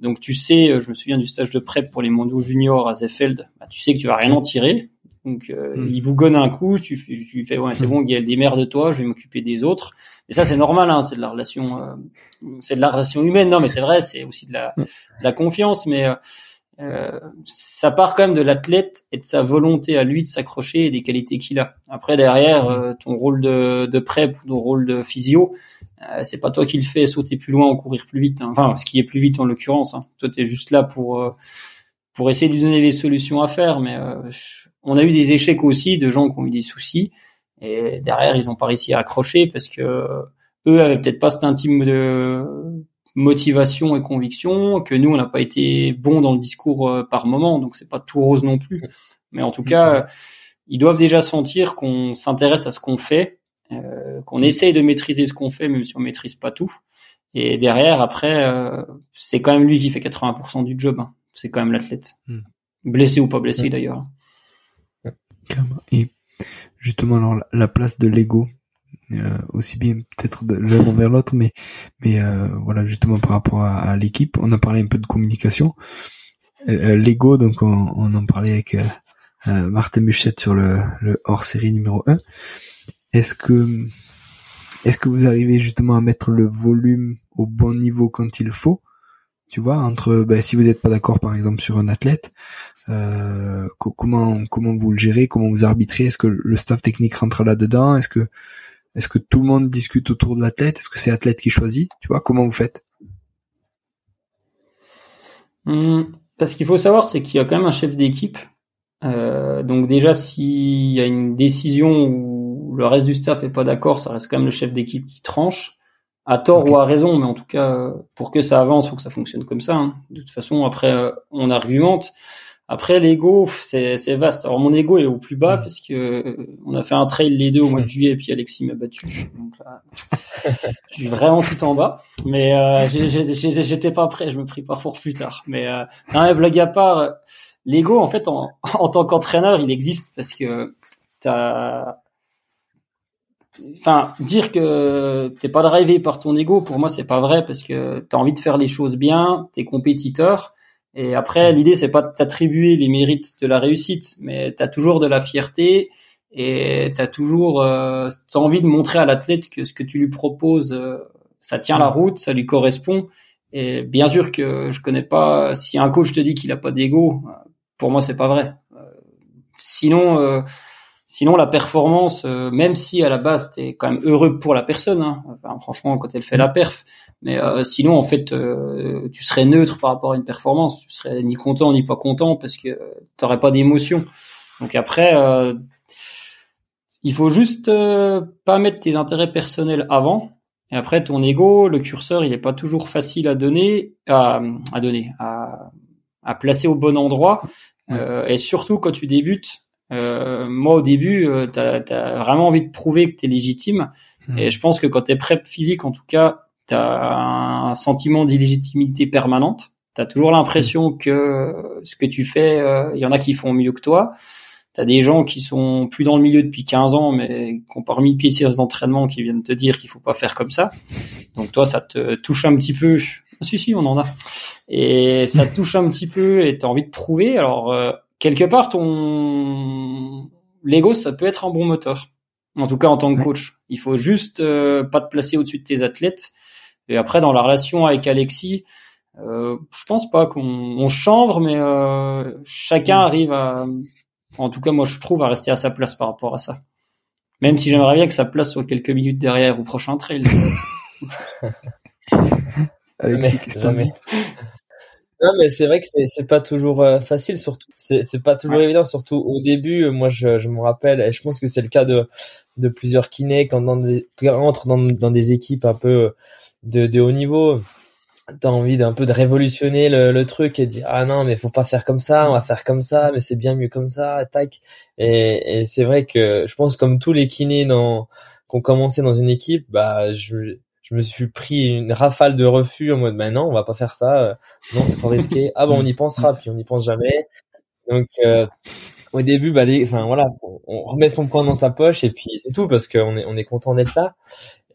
Donc tu sais, euh, je me souviens du stage de prep pour les mondiaux juniors à Zefeld. Bah, tu sais que tu vas rien en tirer. Donc euh, hmm. il bougonne un coup, tu, tu fais ouais c'est hmm. bon, il y a des mères de toi, je vais m'occuper des autres. Et ça c'est normal, hein, c'est de la relation, c'est de la relation humaine. Non mais c'est vrai, c'est aussi de la, de la confiance. Mais euh, ça part quand même de l'athlète et de sa volonté à lui de s'accrocher et des qualités qu'il a. Après derrière, euh, ton rôle de, de prep ou ton rôle de physio, euh, c'est pas toi qui le fais sauter plus loin ou courir plus vite. Hein. Enfin, ce qui est plus vite en l'occurrence. Hein. Toi, t'es juste là pour pour essayer de lui donner les solutions à faire. Mais on a eu des échecs aussi de gens qui ont eu des soucis et derrière ils ont pas réussi à accrocher parce que eux avaient peut-être pas cet intime de motivation et conviction, que nous on n'a pas été bon dans le discours euh, par moment, donc c'est pas tout rose non plus. Mais en tout cas, ils doivent déjà sentir qu'on s'intéresse à ce qu'on fait, euh, qu'on essaye de maîtriser ce qu'on fait, même si on maîtrise pas tout. Et derrière, après, euh, c'est quand même lui qui fait 80% du job. Hein. C'est quand même l'athlète. Hmm. Blessé ou pas blessé d'ailleurs. Et justement, alors la place de l'ego, euh, aussi bien peut-être l'un envers l'autre, mais mais euh, voilà justement par rapport à, l'équipe, on a parlé un peu de communication. Euh, l'ego, donc on, on, en parlait avec Martin Muchette sur le, le hors série numéro 1. Est-ce que est-ce que vous arrivez justement à mettre le volume au bon niveau quand il faut Tu vois, entre ben, si vous n'êtes pas d'accord par exemple sur un athlète, euh, comment comment vous le gérez, comment vous arbitrez? Est-ce que le staff technique rentre là-dedans? Est-ce que est-ce que tout le monde discute autour de l'athlète Est-ce que c'est l'athlète qui choisit? Tu vois, comment vous faites? Hmm, Parce qu'il faut savoir, c'est qu'il y a quand même un chef d'équipe. Euh, donc déjà, s'il y a une décision où le reste du staff est pas d'accord, ça reste quand même le chef d'équipe qui tranche à tort ou à raison, mais en tout cas, pour que ça avance, faut que ça fonctionne comme ça. Hein. De toute façon, après, euh, on argumente. Après, l'ego, c'est, vaste. Alors, mon ego est au plus bas parce que euh, on a fait un trail les deux au mois de juillet et puis Alexis m'a battu. Donc là, je suis vraiment tout en bas. Mais euh, j'étais pas prêt. Je me prépare pour plus tard. Mais euh, non, blague à part, l'ego, en fait, en, en tant qu'entraîneur, il existe parce que t'as enfin dire que t'es pas drivé par ton ego pour moi c'est pas vrai parce que t'as envie de faire les choses bien t'es compétiteur et après, l'idée, c'est pas de t'attribuer les mérites de la réussite, mais tu as toujours de la fierté et tu as toujours euh, envie de montrer à l'athlète que ce que tu lui proposes, euh, ça tient la route, ça lui correspond. Et bien sûr que je connais pas, si un coach te dit qu'il a pas d'ego, pour moi, c'est pas vrai. Euh, sinon, euh, Sinon, la performance, euh, même si à la base t'es quand même heureux pour la personne, hein, franchement quand elle fait la perf, mais euh, sinon en fait euh, tu serais neutre par rapport à une performance, tu serais ni content ni pas content parce que t'aurais pas d'émotion. Donc après, il faut juste pas mettre tes intérêts personnels avant. Et après ton ego, le curseur, il est pas toujours facile à donner, à, à donner, à, à placer au bon endroit. et surtout quand tu débutes, euh, moi, au début, euh, tu as, vraiment envie de prouver que tu es légitime. Hmm. Et je pense que quand tu es prêt physique, en tout cas, tu as un sentiment d'illégitimité permanente. Tu as toujours l'impression hmm. que ce que tu fais, il euh, y en a qui font mieux que toi. Tu as des gens qui sont plus dans le milieu depuis 15 ans, mais qui ont pas remis pied sur d'entraînement, qui viennent te dire qu'il faut pas faire comme ça. Donc toi, ça te touche un petit peu. Ah, si, si, on en a. Et ça te touche un petit peu et tu as envie de prouver. Alors, euh, quelque part, ton l'ego, ça peut être un bon moteur. En tout cas, en tant que coach, il faut juste euh, pas te placer au-dessus de tes athlètes. Et après, dans la relation avec Alexis, euh, je pense pas qu'on chambre, mais euh, chacun arrive à, en tout cas, moi, je trouve à rester à sa place par rapport à ça. Même si j'aimerais bien que sa place soit quelques minutes derrière au prochain trail. Alexis, qu'est-ce que non, mais c'est vrai que c'est c'est pas toujours euh, facile, surtout c'est c'est pas toujours évident, surtout au début. Euh, moi, je je me rappelle, et je pense que c'est le cas de de plusieurs kinés quand dans des quand entrent dans dans des équipes un peu euh, de de haut niveau. T'as envie d'un peu de révolutionner le, le truc et de dire ah non mais faut pas faire comme ça, on va faire comme ça, mais c'est bien mieux comme ça, tac. Et, et c'est vrai que je pense comme tous les kinés dans qu'on commençait dans une équipe, bah je je me suis pris une rafale de refus en mode ben non on va pas faire ça euh, non c'est trop risqué ah bon on y pensera puis on n'y pense jamais donc euh, au début bah les enfin voilà on remet son point dans sa poche et puis c'est tout parce qu'on est on est content d'être là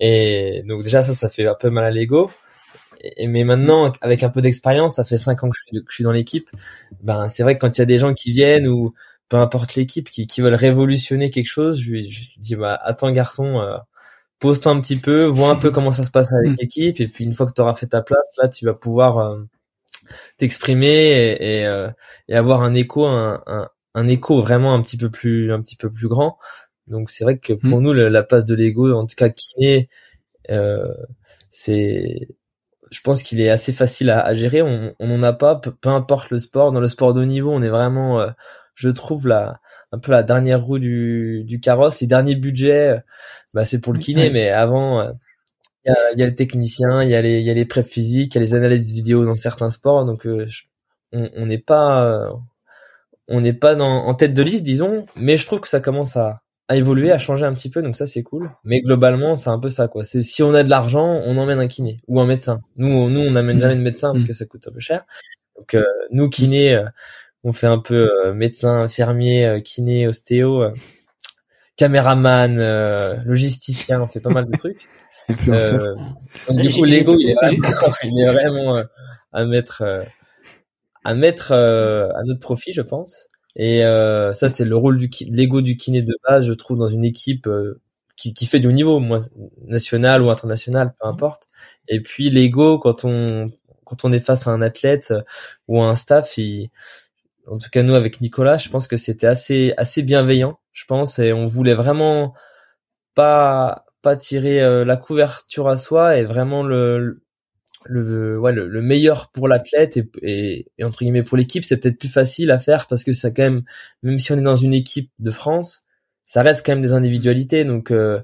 et donc déjà ça ça fait un peu mal à l'ego et, mais maintenant avec un peu d'expérience ça fait cinq ans que je, suis dans l'équipe ben c'est vrai que quand il y a des gens qui viennent ou peu importe l'équipe qui, qui veulent révolutionner quelque chose je lui, je dis bah attends garçon euh, pose-toi un petit peu, vois un peu comment ça se passe avec mm. l'équipe, et puis une fois que tu auras fait ta place, là, tu vas pouvoir euh, t'exprimer et, euh, et, avoir un écho, un, un, écho vraiment un petit peu plus, un petit peu plus grand. Donc c'est vrai que pour mm. nous, la, place de l'ego, en tout cas kiné, euh, c'est, je pense qu'il est assez facile à, à gérer. On n'en a pas, peu, importe le sport. Dans le sport de haut niveau, on est vraiment, euh, je trouve la, un peu la dernière roue du, du carrosse. Les derniers budgets, bah c'est pour le kiné, mais avant, euh, il y, a, y, a, le technicien, il y a les, il y a les prep physiques, il y a les analyses vidéo dans certains sports, donc euh, on n'est pas, on n'est pas dans, en tête de liste, disons, mais je trouve que ça commence à, a évolué, a changé un petit peu, donc ça c'est cool. Mais globalement, c'est un peu ça quoi. C'est si on a de l'argent, on emmène un kiné ou un médecin. Nous, nous, on n'amène jamais de médecin parce que ça coûte un peu cher. Donc euh, nous kiné, euh, on fait un peu euh, médecin, infirmier, kiné, ostéo, caméraman, logisticien, on fait pas mal de trucs. donc du coup, l'ego, il, il est vraiment à mettre à mettre à notre profit, je pense. Et euh, ça, c'est le rôle du l'ego du kiné de base, je trouve, dans une équipe euh, qui, qui fait du haut niveau, moi, national ou international, peu importe. Et puis l'ego, quand on quand on est face à un athlète euh, ou à un staff, il, en tout cas nous avec Nicolas, je pense que c'était assez assez bienveillant, je pense, et on voulait vraiment pas pas tirer la couverture à soi et vraiment le le ouais le, meilleur pour l'athlète et, et, entre guillemets pour l'équipe c'est peut-être plus facile à faire parce que ça quand même même si on est dans une équipe de France ça reste quand même des individualités. Donc euh,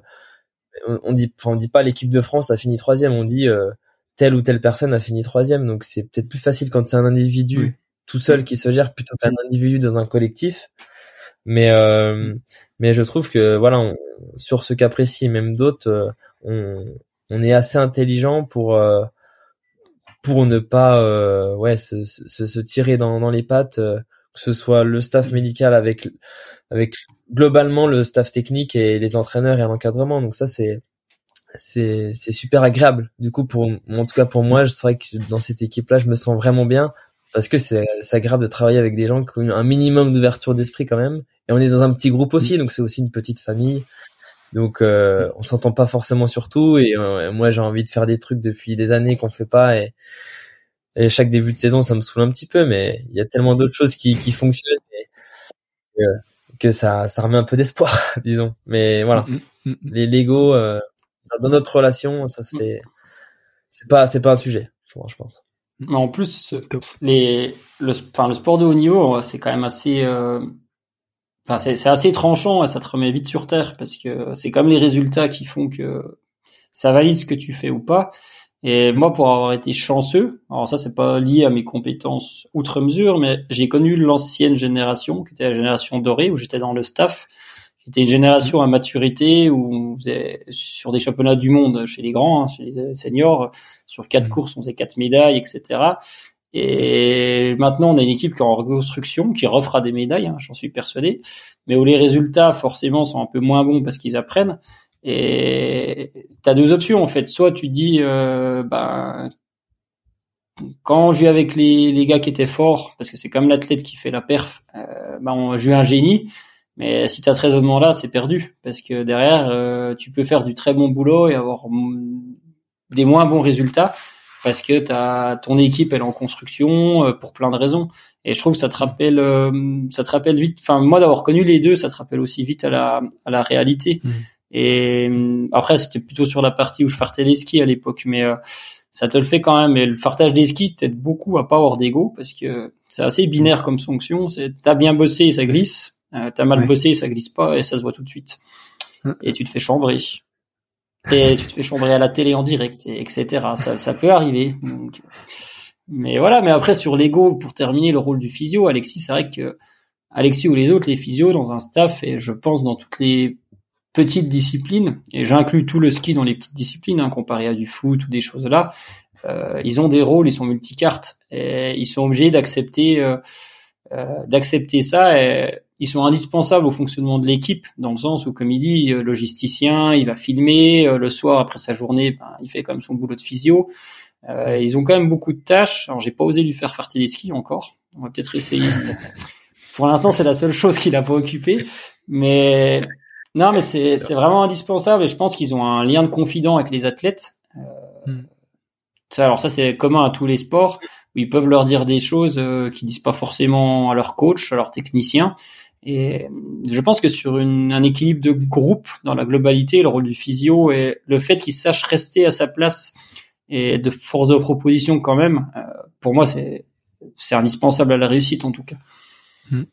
on, dit enfin on dit pas l'équipe de France a fini troisième. On dit euh, telle ou telle personne a fini troisième. Donc c'est peut-être plus facile quand c'est un individu tout seul qui se gère plutôt qu'un individu dans un collectif. Mais euh, mais je trouve que voilà sur ce cas précis même d'autres on, on est assez intelligent pour pour ne pas euh, ouais se, se, se, tirer dans, dans les pattes euh, que ce soit le staff médical avec avec globalement le staff technique et les entraîneurs et l'encadrement. Donc ça c'est c'est c'est super agréable. Du coup pour en tout cas pour moi je vrai que dans cette équipe là je me sens vraiment bien parce que c'est c'est agréable de travailler avec des gens qui ont un minimum d'ouverture d'esprit quand même. Et on est dans un petit groupe aussi donc c'est aussi une petite famille donc euh, on s'entend pas forcément sur tout et euh, moi j'ai envie de faire des trucs depuis des années qu'on fait pas et, et chaque début de saison ça me saoule un petit peu mais il y a tellement d'autres choses qui, qui fonctionnent et, euh, que ça ça remet un peu d'espoir disons. Mais voilà, mm, mm, mm, les Lego euh, dans notre relation ça se fait c'est pas c'est pas un sujet je pense. Mais en plus les le enfin le sport de haut niveau c'est quand même assez c'est assez tranchant et ça te remet vite sur terre parce que c'est comme les résultats qui font que ça valide ce que tu fais ou pas. Et moi, pour avoir été chanceux, alors ça, c'est pas lié à mes compétences outre mesure, mais j'ai connu l'ancienne génération, qui était la génération dorée, où j'étais dans le staff, qui était une génération à maturité, où on faisait sur des championnats du monde chez les grands, hein, chez les seniors, sur quatre mmh. courses, on faisait quatre médailles, etc. Et maintenant, on a une équipe qui est en reconstruction, qui refera des médailles, hein, j'en suis persuadé, mais où les résultats forcément sont un peu moins bons parce qu'ils apprennent. Et tu as deux options en fait. Soit tu dis, euh, ben, quand je avec les, les, gars qui étaient forts, parce que c'est comme l'athlète qui fait la perf, euh, ben, on joue un génie. Mais si tu as ce raisonnement-là, c'est perdu. Parce que derrière, euh, tu peux faire du très bon boulot et avoir des moins bons résultats parce que t'as ton équipe elle est en construction euh, pour plein de raisons. Et je trouve que ça te rappelle euh, ça te rappelle vite enfin moi d'avoir connu les deux ça te rappelle aussi vite à la à la réalité. Mmh. et euh, après c'était plutôt sur la partie où je fartais les skis à l'époque mais ça te le fait quand même. Et le fartage des skis t'aide beaucoup à pas avoir d'ego parce que c'est assez binaire comme fonction. C'est t'as bien bossé et ça glisse. T'as mal bossé et ça glisse pas et ça se voit tout de suite. Mmh. et tu te fais chambrer et tu te fais chambrer à la télé en direct, etc. Ça, ça peut arriver. mais voilà, mais après sur l'ego, pour terminer le rôle du physio, Alexis, c'est vrai que Alexis ou les autres, les physios dans un staff, et je pense dans toutes les petites disciplines, et j'inclus tout le ski dans les petites disciplines, hein, comparé à du foot ou des choses là, euh, ils ont des rôles, ils sont multicartes, et ils sont obligés d'accepter euh, euh, d'accepter ça. Et, ils sont indispensables au fonctionnement de l'équipe, dans le sens où, comme il dit, euh, logisticien, il va filmer, euh, le soir après sa journée, ben, il fait quand même son boulot de physio. Euh, ils ont quand même beaucoup de tâches. Alors, j'ai pas osé lui faire faire des skis encore. On va peut-être essayer. Pour l'instant, c'est la seule chose qui l'a pas occupé. Mais non, mais c'est c'est vraiment indispensable. Et je pense qu'ils ont un lien de confident avec les athlètes. Euh, hmm. alors ça, c'est commun à tous les sports où ils peuvent leur dire des choses euh, qu'ils disent pas forcément à leur coach, à leur technicien. Et je pense que sur une, un équilibre de groupe dans la globalité, le rôle du physio et le fait qu'il sache rester à sa place et de force de proposition quand même, euh, pour moi c'est c'est indispensable à la réussite en tout cas. Mm.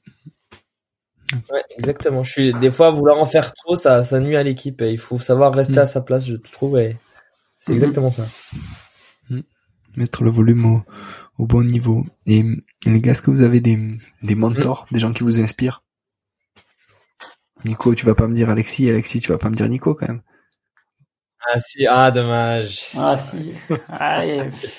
Ouais, exactement. Je suis des fois vouloir en faire trop, ça ça nuit à l'équipe. Il faut savoir rester mm. à sa place, je trouve. Et c'est mm-hmm. exactement ça. Mm. Mettre le volume au, au bon niveau. Et les gars, est-ce que vous avez des, des mentors, des gens qui vous inspirent? Nico, tu vas pas me dire Alexis, Alexis, tu vas pas me dire Nico quand même. Ah si, ah dommage. Ah si. Ah,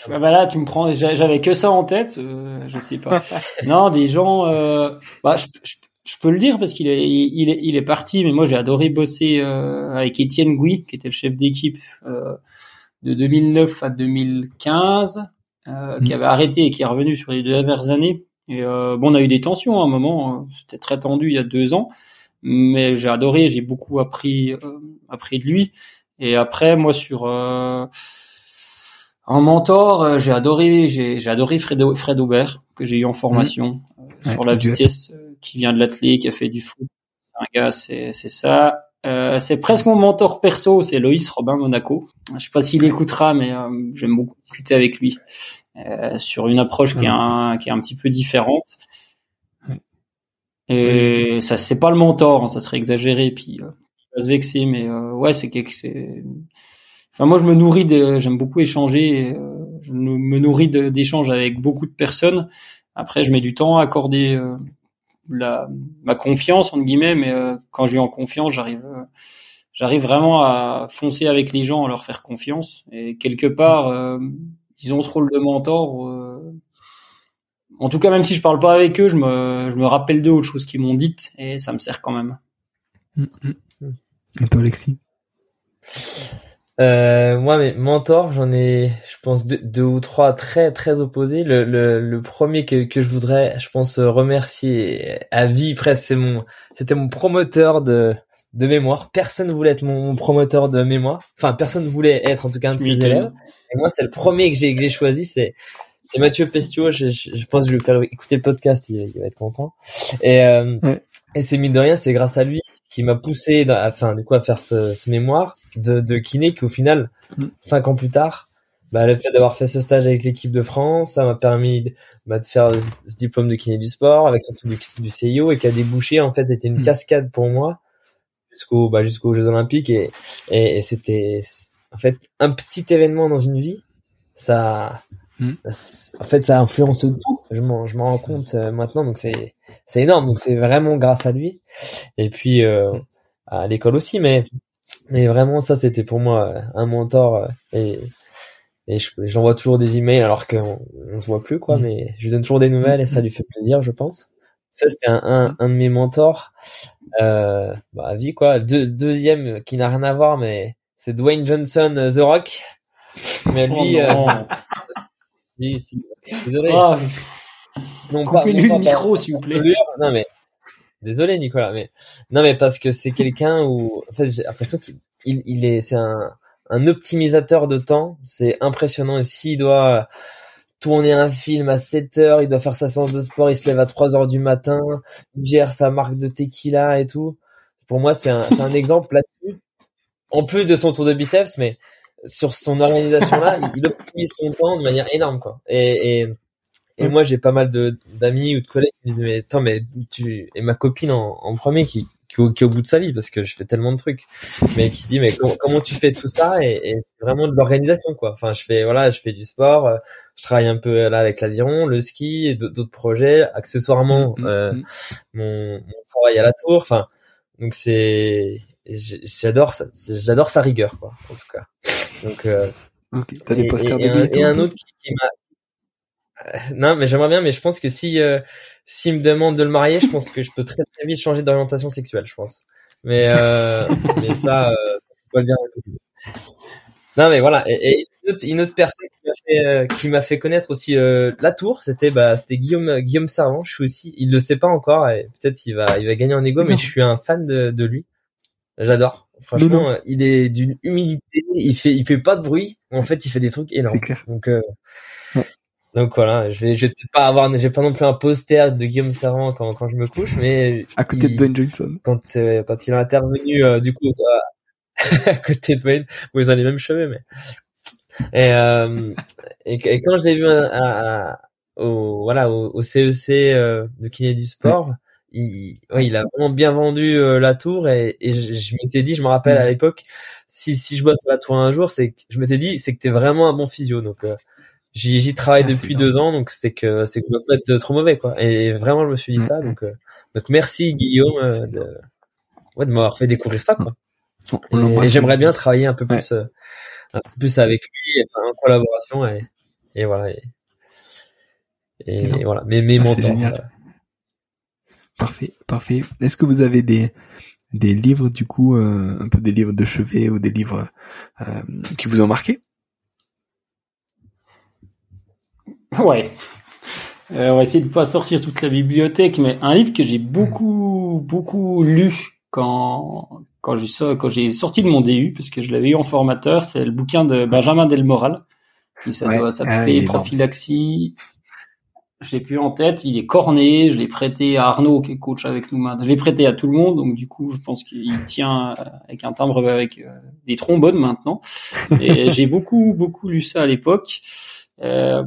bah là, tu me prends. J'avais que ça en tête. Euh, je sais pas. non, des gens. Euh, bah, je, je, peux le dire parce qu'il est, il est, il est parti. Mais moi, j'ai adoré bosser euh, avec Étienne Gouy, qui était le chef d'équipe euh, de 2009 à 2015, euh, qui avait arrêté et qui est revenu sur les deux dernières années. Et bon, on a eu des tensions à un moment. Hein. C'était très tendu il y a deux ans, mais j'ai adoré. J'ai beaucoup appris, appris de lui. Et après, moi, sur euh, en mentor, euh, j'ai adoré, j'ai adoré Fred, Fred Aubert que j'ai eu en formation mmh. sur la vitesse, qui vient de l'athlète, qui a fait du foot. Un gars, c'est c'est ça. Euh, c'est presque mon mentor perso, c'est Loïs Robin Monaco. Je sais pas s'il écoutera, mais j'aime beaucoup discuter avec lui sur une approche qui est un qui est un petit peu différente. Et ça, c'est pas le mentor, hein, ça serait exagéré. Puis se vexer, mais euh, ouais, c'est quelque, c'est. Enfin, moi, je me nourris de, j'aime beaucoup échanger. Euh, je me nourris d'échanges avec beaucoup de personnes. Après, je mets du temps à accorder euh, la, ma confiance entre guillemets, mais quand j'ai en confiance, j'arrive, j'arrive vraiment à foncer avec les gens, à leur faire confiance. Et quelque part, ils ont ce rôle de mentor. En tout cas, même si je parle pas avec eux, je me, je me rappelle d'eux autres choses qu'ils m'ont dites et ça me sert quand même. Mm, mm. Et toi, Alexis? Euh, moi, mes mentors, j'en ai, je pense, deux, ou trois très, très opposés. Le, le, le, premier que, que je voudrais, je pense, remercier à vie presque, c'est mon, c'était mon promoteur de, de mémoire. Personne voulait être mon, promoteur de mémoire. Enfin, personne voulait être, en tout cas, un de ses élèves. Et moi, c'est le premier que j'ai, que j'ai choisi, c'est, c'est Mathieu Pestio. Je, je, pense que je vais lui faire écouter le podcast, il, va être content. Et, euh, et c'est mine de rien, c'est grâce à lui qui m'a poussé, dans, enfin, du coup, à faire ce, ce mémoire de, de kiné qui, au final, mm. cinq ans plus tard, bah, le fait d'avoir fait ce stage avec l'équipe de France, ça m'a permis de, bah, de faire ce diplôme de kiné du sport avec le truc du, du CIO et qui a débouché, en fait, c'était une mm. cascade pour moi jusqu'au, bah, jusqu'aux Jeux Olympiques et, et, c'était, en fait, un petit événement dans une vie, ça, mm. en fait, ça influence tout. Je m'en, je m'en rends compte euh, maintenant, donc c'est, c'est énorme. Donc c'est vraiment grâce à lui. Et puis euh, à l'école aussi, mais mais vraiment ça c'était pour moi un mentor euh, et et j'envoie toujours des emails alors qu'on on se voit plus quoi, mm. mais je lui donne toujours des nouvelles et ça lui fait plaisir, je pense. Ça c'était un, un, un, de mes mentors euh, bah, à vie quoi. deuxième qui n'a rien à voir, mais c'est Dwayne Johnson, euh, The Rock. Mais lui, oh si, si, désolé. Oh, non Coupez le micro, s'il vous plaît. Non, mais, désolé, Nicolas, mais, non, mais parce que c'est quelqu'un où, en fait, j'ai l'impression qu'il, il, est, c'est un, un optimisateur de temps. C'est impressionnant. Et s'il doit tourner un film à 7 heures, il doit faire sa séance de sport, il se lève à 3 heures du matin, il gère sa marque de tequila et tout. Pour moi, c'est un, c'est un exemple là-dessus. En plus de son tour de biceps, mais sur son organisation là, il optimise son temps de manière énorme, quoi. Et, et et moi, j'ai pas mal de d'amis ou de collègues qui me disent mais attends, mais tu et ma copine en, en premier qui qui, qui est au bout de sa vie parce que je fais tellement de trucs, mais qui dit mais comment, tu fais tout ça? Et, et c'est vraiment de l'organisation quoi. Enfin, je fais voilà, je fais du sport, euh, je travaille un peu là avec l'aviron, le ski et d'autres projets, accessoirement mm, mm, euh, mm. mon, mon travail à la tour. Enfin, donc c'est j'adore ça, j'adore sa rigueur quoi en tout cas. Donc euh, T'as des posters et, de et, un, autre qui, qui m'a non, mais j'aimerais bien, mais je pense que si euh, s'il me demande de le marier, je pense que je peux très très vite changer d'orientation sexuelle, je pense. Mais euh, mais ça, euh, ça bien. Non, mais voilà. Et, une, autre, personne qui m'a fait euh, qui m'a fait connaître aussi euh, la tour, c'était bah c'était Guillaume Guillaume Servant. Je suis aussi, il le sait pas encore, et peut-être il va il va gagner en ego, mais je suis un fan de, de lui. J'adore. Franchement, il est d'une humilité. Il fait il fait pas de bruit. En fait, il fait des trucs énormes. Donc donc voilà, je vais, je vais peut-être pas avoir, j'ai pas non plus un poster de Guillaume Servant quand, quand je me couche, mais à côté de Dwayne Johnson. Quand euh, quand il a intervenu, euh, du coup, euh, à côté de Dwayne, où ils ont les mêmes cheveux, mais et euh, et, quand je l'ai vu à, au voilà au, CEC e de kiné du sport, il, ouais, il a vraiment bien vendu la tour et, et je, je m'étais dit, je me rappelle à l'époque, si si je bosse à la tour un jour, c'est que je m'étais dit, c'est que t'es vraiment un bon physio, donc j'y travaille ah, depuis deux ans, donc c'est que c'est que je pas être trop mauvais quoi. Et vraiment, je me suis dit ça, donc euh, donc merci Guillaume euh, de, ouais, de m'avoir fait découvrir ça, quoi. et, j'aimerais bien travailler un peu plus, euh, un peu plus avec lui, en collaboration, et, et voilà. Et, et, voilà, mes, mes ah, mentors. Parfait, parfait. Est-ce que vous avez des des livres du coup, euh, un peu des livres de chevet ou des livres euh, qui vous ont marqué? Ouais. Euh, on va essayer de pas sortir toute la bibliothèque, mais un livre que j'ai beaucoup beaucoup lu quand quand j'ai quand j'ai sorti de mon DU, parce que je l'avais eu en formateur, c'est le bouquin de Benjamin Delmoral qui s'appelle ah, Prophylaxie je l'ai plus en tête, il est corné, je l'ai prêté à Arnaud qui est coach avec nous, je l'ai prêté à tout le monde, donc du coup je pense qu'il tient avec un timbre avec euh, des trombones maintenant. Et j'ai beaucoup beaucoup lu ça à l'époque. Euh,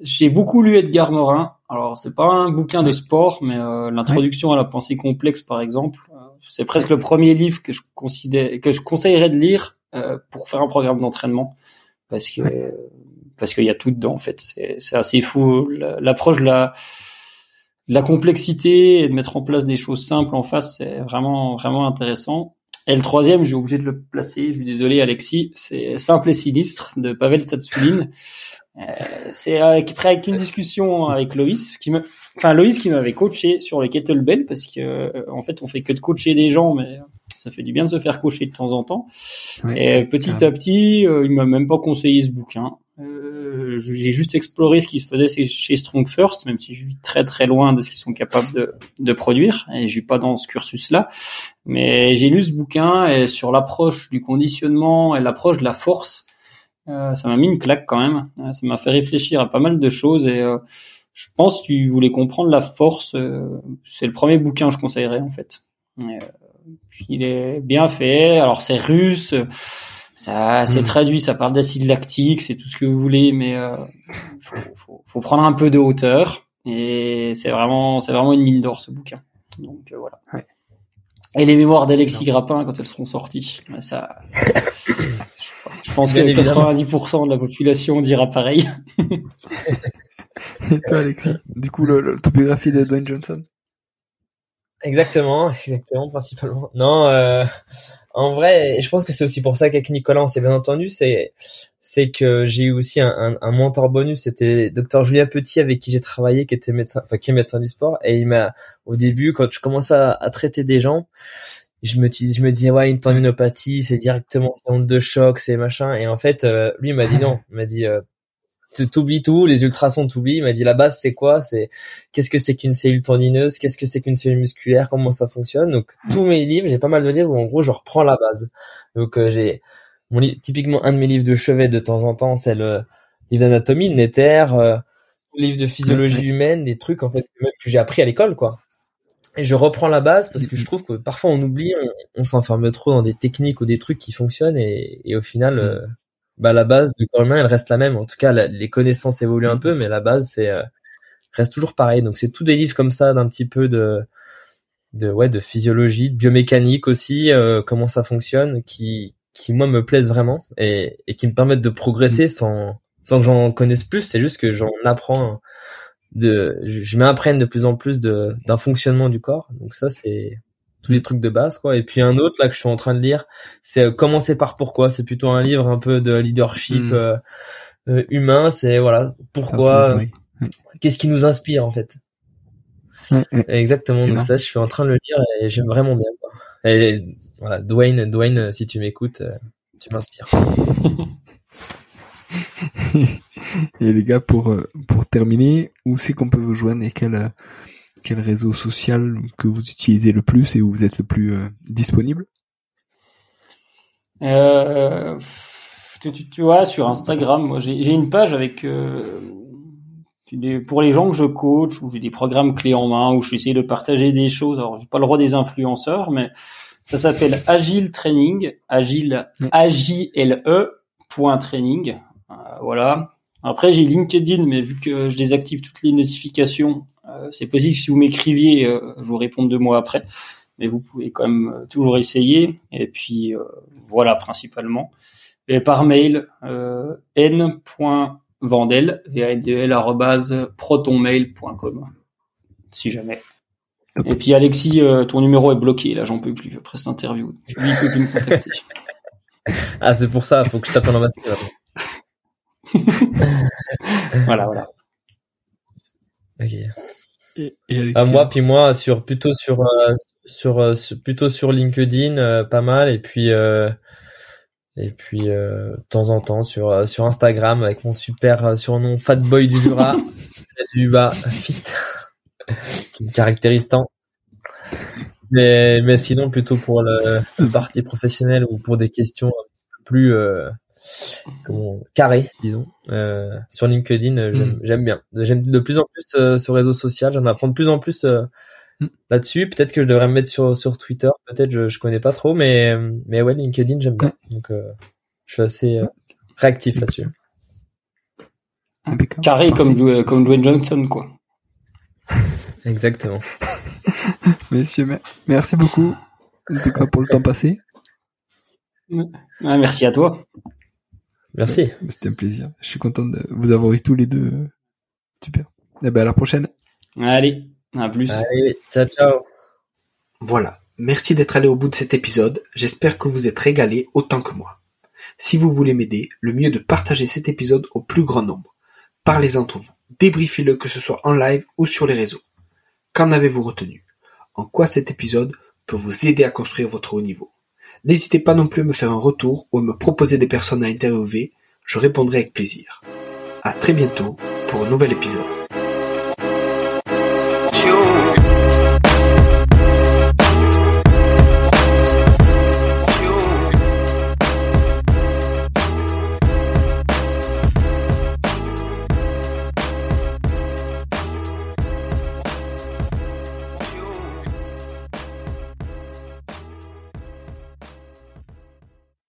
j'ai beaucoup lu Edgar Morin. Alors c'est pas un bouquin de sport, mais euh, l'introduction à la pensée complexe par exemple, c'est presque le premier livre que je considère que je conseillerais de lire pour faire un programme d'entraînement parce que parce qu'il y a tout dedans en fait. C'est assez fou l'approche de la, la complexité et de mettre en place des choses simples en face, c'est vraiment vraiment intéressant. Et le troisième, j'ai obligé de le placer. Je suis désolé, Alexis. C'est Simple et sinistre de Pavel Tsatsoulin. Euh, c'est avec, avec une discussion avec Loïs qui me, enfin Loïs qui m'avait coaché sur les kettlebells parce que euh, en fait on fait que de coacher des gens, mais ça fait du bien de se faire coacher de temps en temps. et petit à petit, euh, il m'a même pas conseillé ce bouquin. Euh, j'ai juste exploré ce qui se faisait chez Strong First, même si je suis très très loin de ce qu'ils sont capables de, de produire, et je suis pas dans ce cursus-là. Mais j'ai lu ce bouquin et sur l'approche du conditionnement et l'approche de la force, euh, ça m'a mis une claque quand même. Euh, ça m'a fait réfléchir à pas mal de choses et euh, je pense que tu voulais comprendre la force. c'est le premier bouquin que je conseillerais en fait. il est bien fait. Alors c'est russe ça c'est hmm. traduit, ça parle d'acide lactique, c'est tout ce que vous voulez, mais euh, faut, faut, faut, prendre un peu de hauteur. Et c'est vraiment, c'est vraiment une mine d'or ce bouquin. Donc euh, voilà. Ouais. Et les mémoires d'Alexis Grappin quand elles seront sorties, bah, ça, je pense que 90% de la population dira pareil. Et toi Alexis, du coup l'autobiographie de Dwayne Johnson? Exactement, exactement, principalement. Non, euh, en vrai, je pense que c'est aussi pour ça qu'avec Nicolas, on s'est bien entendu, c'est que j'ai eu aussi un, mentor bonus, c'était docteur Julien Petit avec qui j'ai travaillé, qui était médecin, enfin qui est médecin du sport, et il m'a au début quand je commençais à, traiter des gens, je me je me disais ouais une tendinopathie, c'est directement c'est onde de choc, c'est machin, et en fait euh, lui m'a dit non, il m'a dit euh, t'oublies tout, les ultrasons t'oublient. Il m'a dit la base c'est quoi? C'est qu'est-ce que c'est qu'une cellule tendineuse? Qu'est-ce que c'est qu'une cellule musculaire? Comment ça fonctionne? Donc tous mes livres, j'ai pas mal de livres où en gros je reprends la base. Donc euh, j'ai mon typiquement un de mes livres de chevet de temps en temps, c'est le livre d'anatomie, le Netter, euh, le livre de physiologie humaine, des trucs en fait que j'ai appris à l'école quoi. Et je reprends la base parce que je trouve que parfois on oublie, on, s'enferme trop dans des techniques ou des trucs qui fonctionnent et, et au final, euh, bah la base du corps humain elle reste la même. En tout cas, les connaissances évoluent un peu, mais la base c'est euh, reste toujours pareil. Donc c'est tous des livres comme ça d'un petit peu de de ouais de physiologie, de biomécanique aussi, euh, comment ça fonctionne, qui qui moi me plaisent vraiment et, et qui me permettent de progresser mm. sans sans que j'en connaisse plus. C'est juste que j'en apprends de je m'apprenne de plus en plus de d'un fonctionnement du corps. Donc ça c'est tous les trucs de base quoi. Et puis un autre là que je suis en train de lire c'est euh, commencer par pourquoi. C'est plutôt un livre un peu de leadership hmm. euh, euh, humain. C'est voilà pourquoi qu'est-ce qui nous inspire en fait. Exactement. Donc ça je suis en train de le lire et j'aime vraiment bien quoi. et voilà Dwayne Dwayne si tu m'écoutes tu m'inspires. Et les gars pour pour terminer où c'est qu'on peut vous joindre et quel quel réseau social que vous utilisez le plus et où vous êtes le plus euh, disponible? Euh, tu, vois, sur Instagram, moi j'ai une page avec euh, pour les gens que je coach, où j'ai des programmes clés en main, où je essayer de partager des choses. Alors, j'ai pas le droit des influenceurs, mais ça s'appelle Agile Training, Agile, A-J-L-E, point training. voilà. Après, j'ai LinkedIn, mais vu que je désactive toutes les notifications, c'est possible que si vous m'écriviez, euh, je vous réponde deux mois après. Mais vous pouvez quand même euh, toujours essayer. Et puis voilà principalement. Et par mail, n.vandel, protonmail.com, si jamais. Et puis Alexis, euh, ton numéro est bloqué, là, j'en peux plus après cette interview. Je lui peux plus me contacter. ah, c'est pour ça, faut que je tape en ambassadeur. voilà, voilà. Ok. Et, ah, moi, puis moi, sur plutôt sur euh, sur, sur, plutôt sur LinkedIn, pas mal, et puis et puis euh, de temps en temps sur euh, sur Instagram avec mon super euh, surnom Fatboy du Jura, du bas fit, qui me caractérise tant. Mais mais sinon plutôt pour le, le parti professionnel ou pour des questions un peu plus euh, comment carrées, disons. Euh, sur LinkedIn, j'aime mm. bien. J'aime de plus en plus ce réseau social. J'en apprends de plus en plus Mm. là-dessus. Peut-être que je devrais me mettre sur sur Twitter. Peut-être je je connais pas trop, mais mais ouais, LinkedIn j'aime bien. Donc euh, je suis assez euh, réactif là-dessus. Carré comme comme Dwayne Johnson quoi. Exactement. Messieurs, merci beaucoup en tout cas pour le temps passé. merci à toi. Merci. C'était un plaisir. Je suis content de vous avoir eu tous les deux. Super. Et eh ben à la prochaine. Allez. À plus. Allez, ciao, ciao. Voilà. Merci d'être allé au bout de cet épisode. J'espère que vous êtes régalé autant que moi. Si vous voulez m'aider, le mieux est de partager cet épisode au plus grand nombre. Parlez-en entre vous. Débriefez-le que ce soit en live ou sur les réseaux. Qu'en avez-vous retenu? En quoi cet épisode peut vous aider à construire votre haut niveau? N'hésitez pas non plus à me faire un retour ou à me proposer des personnes à interviewer. Je répondrai avec plaisir. À très bientôt pour un nouvel épisode.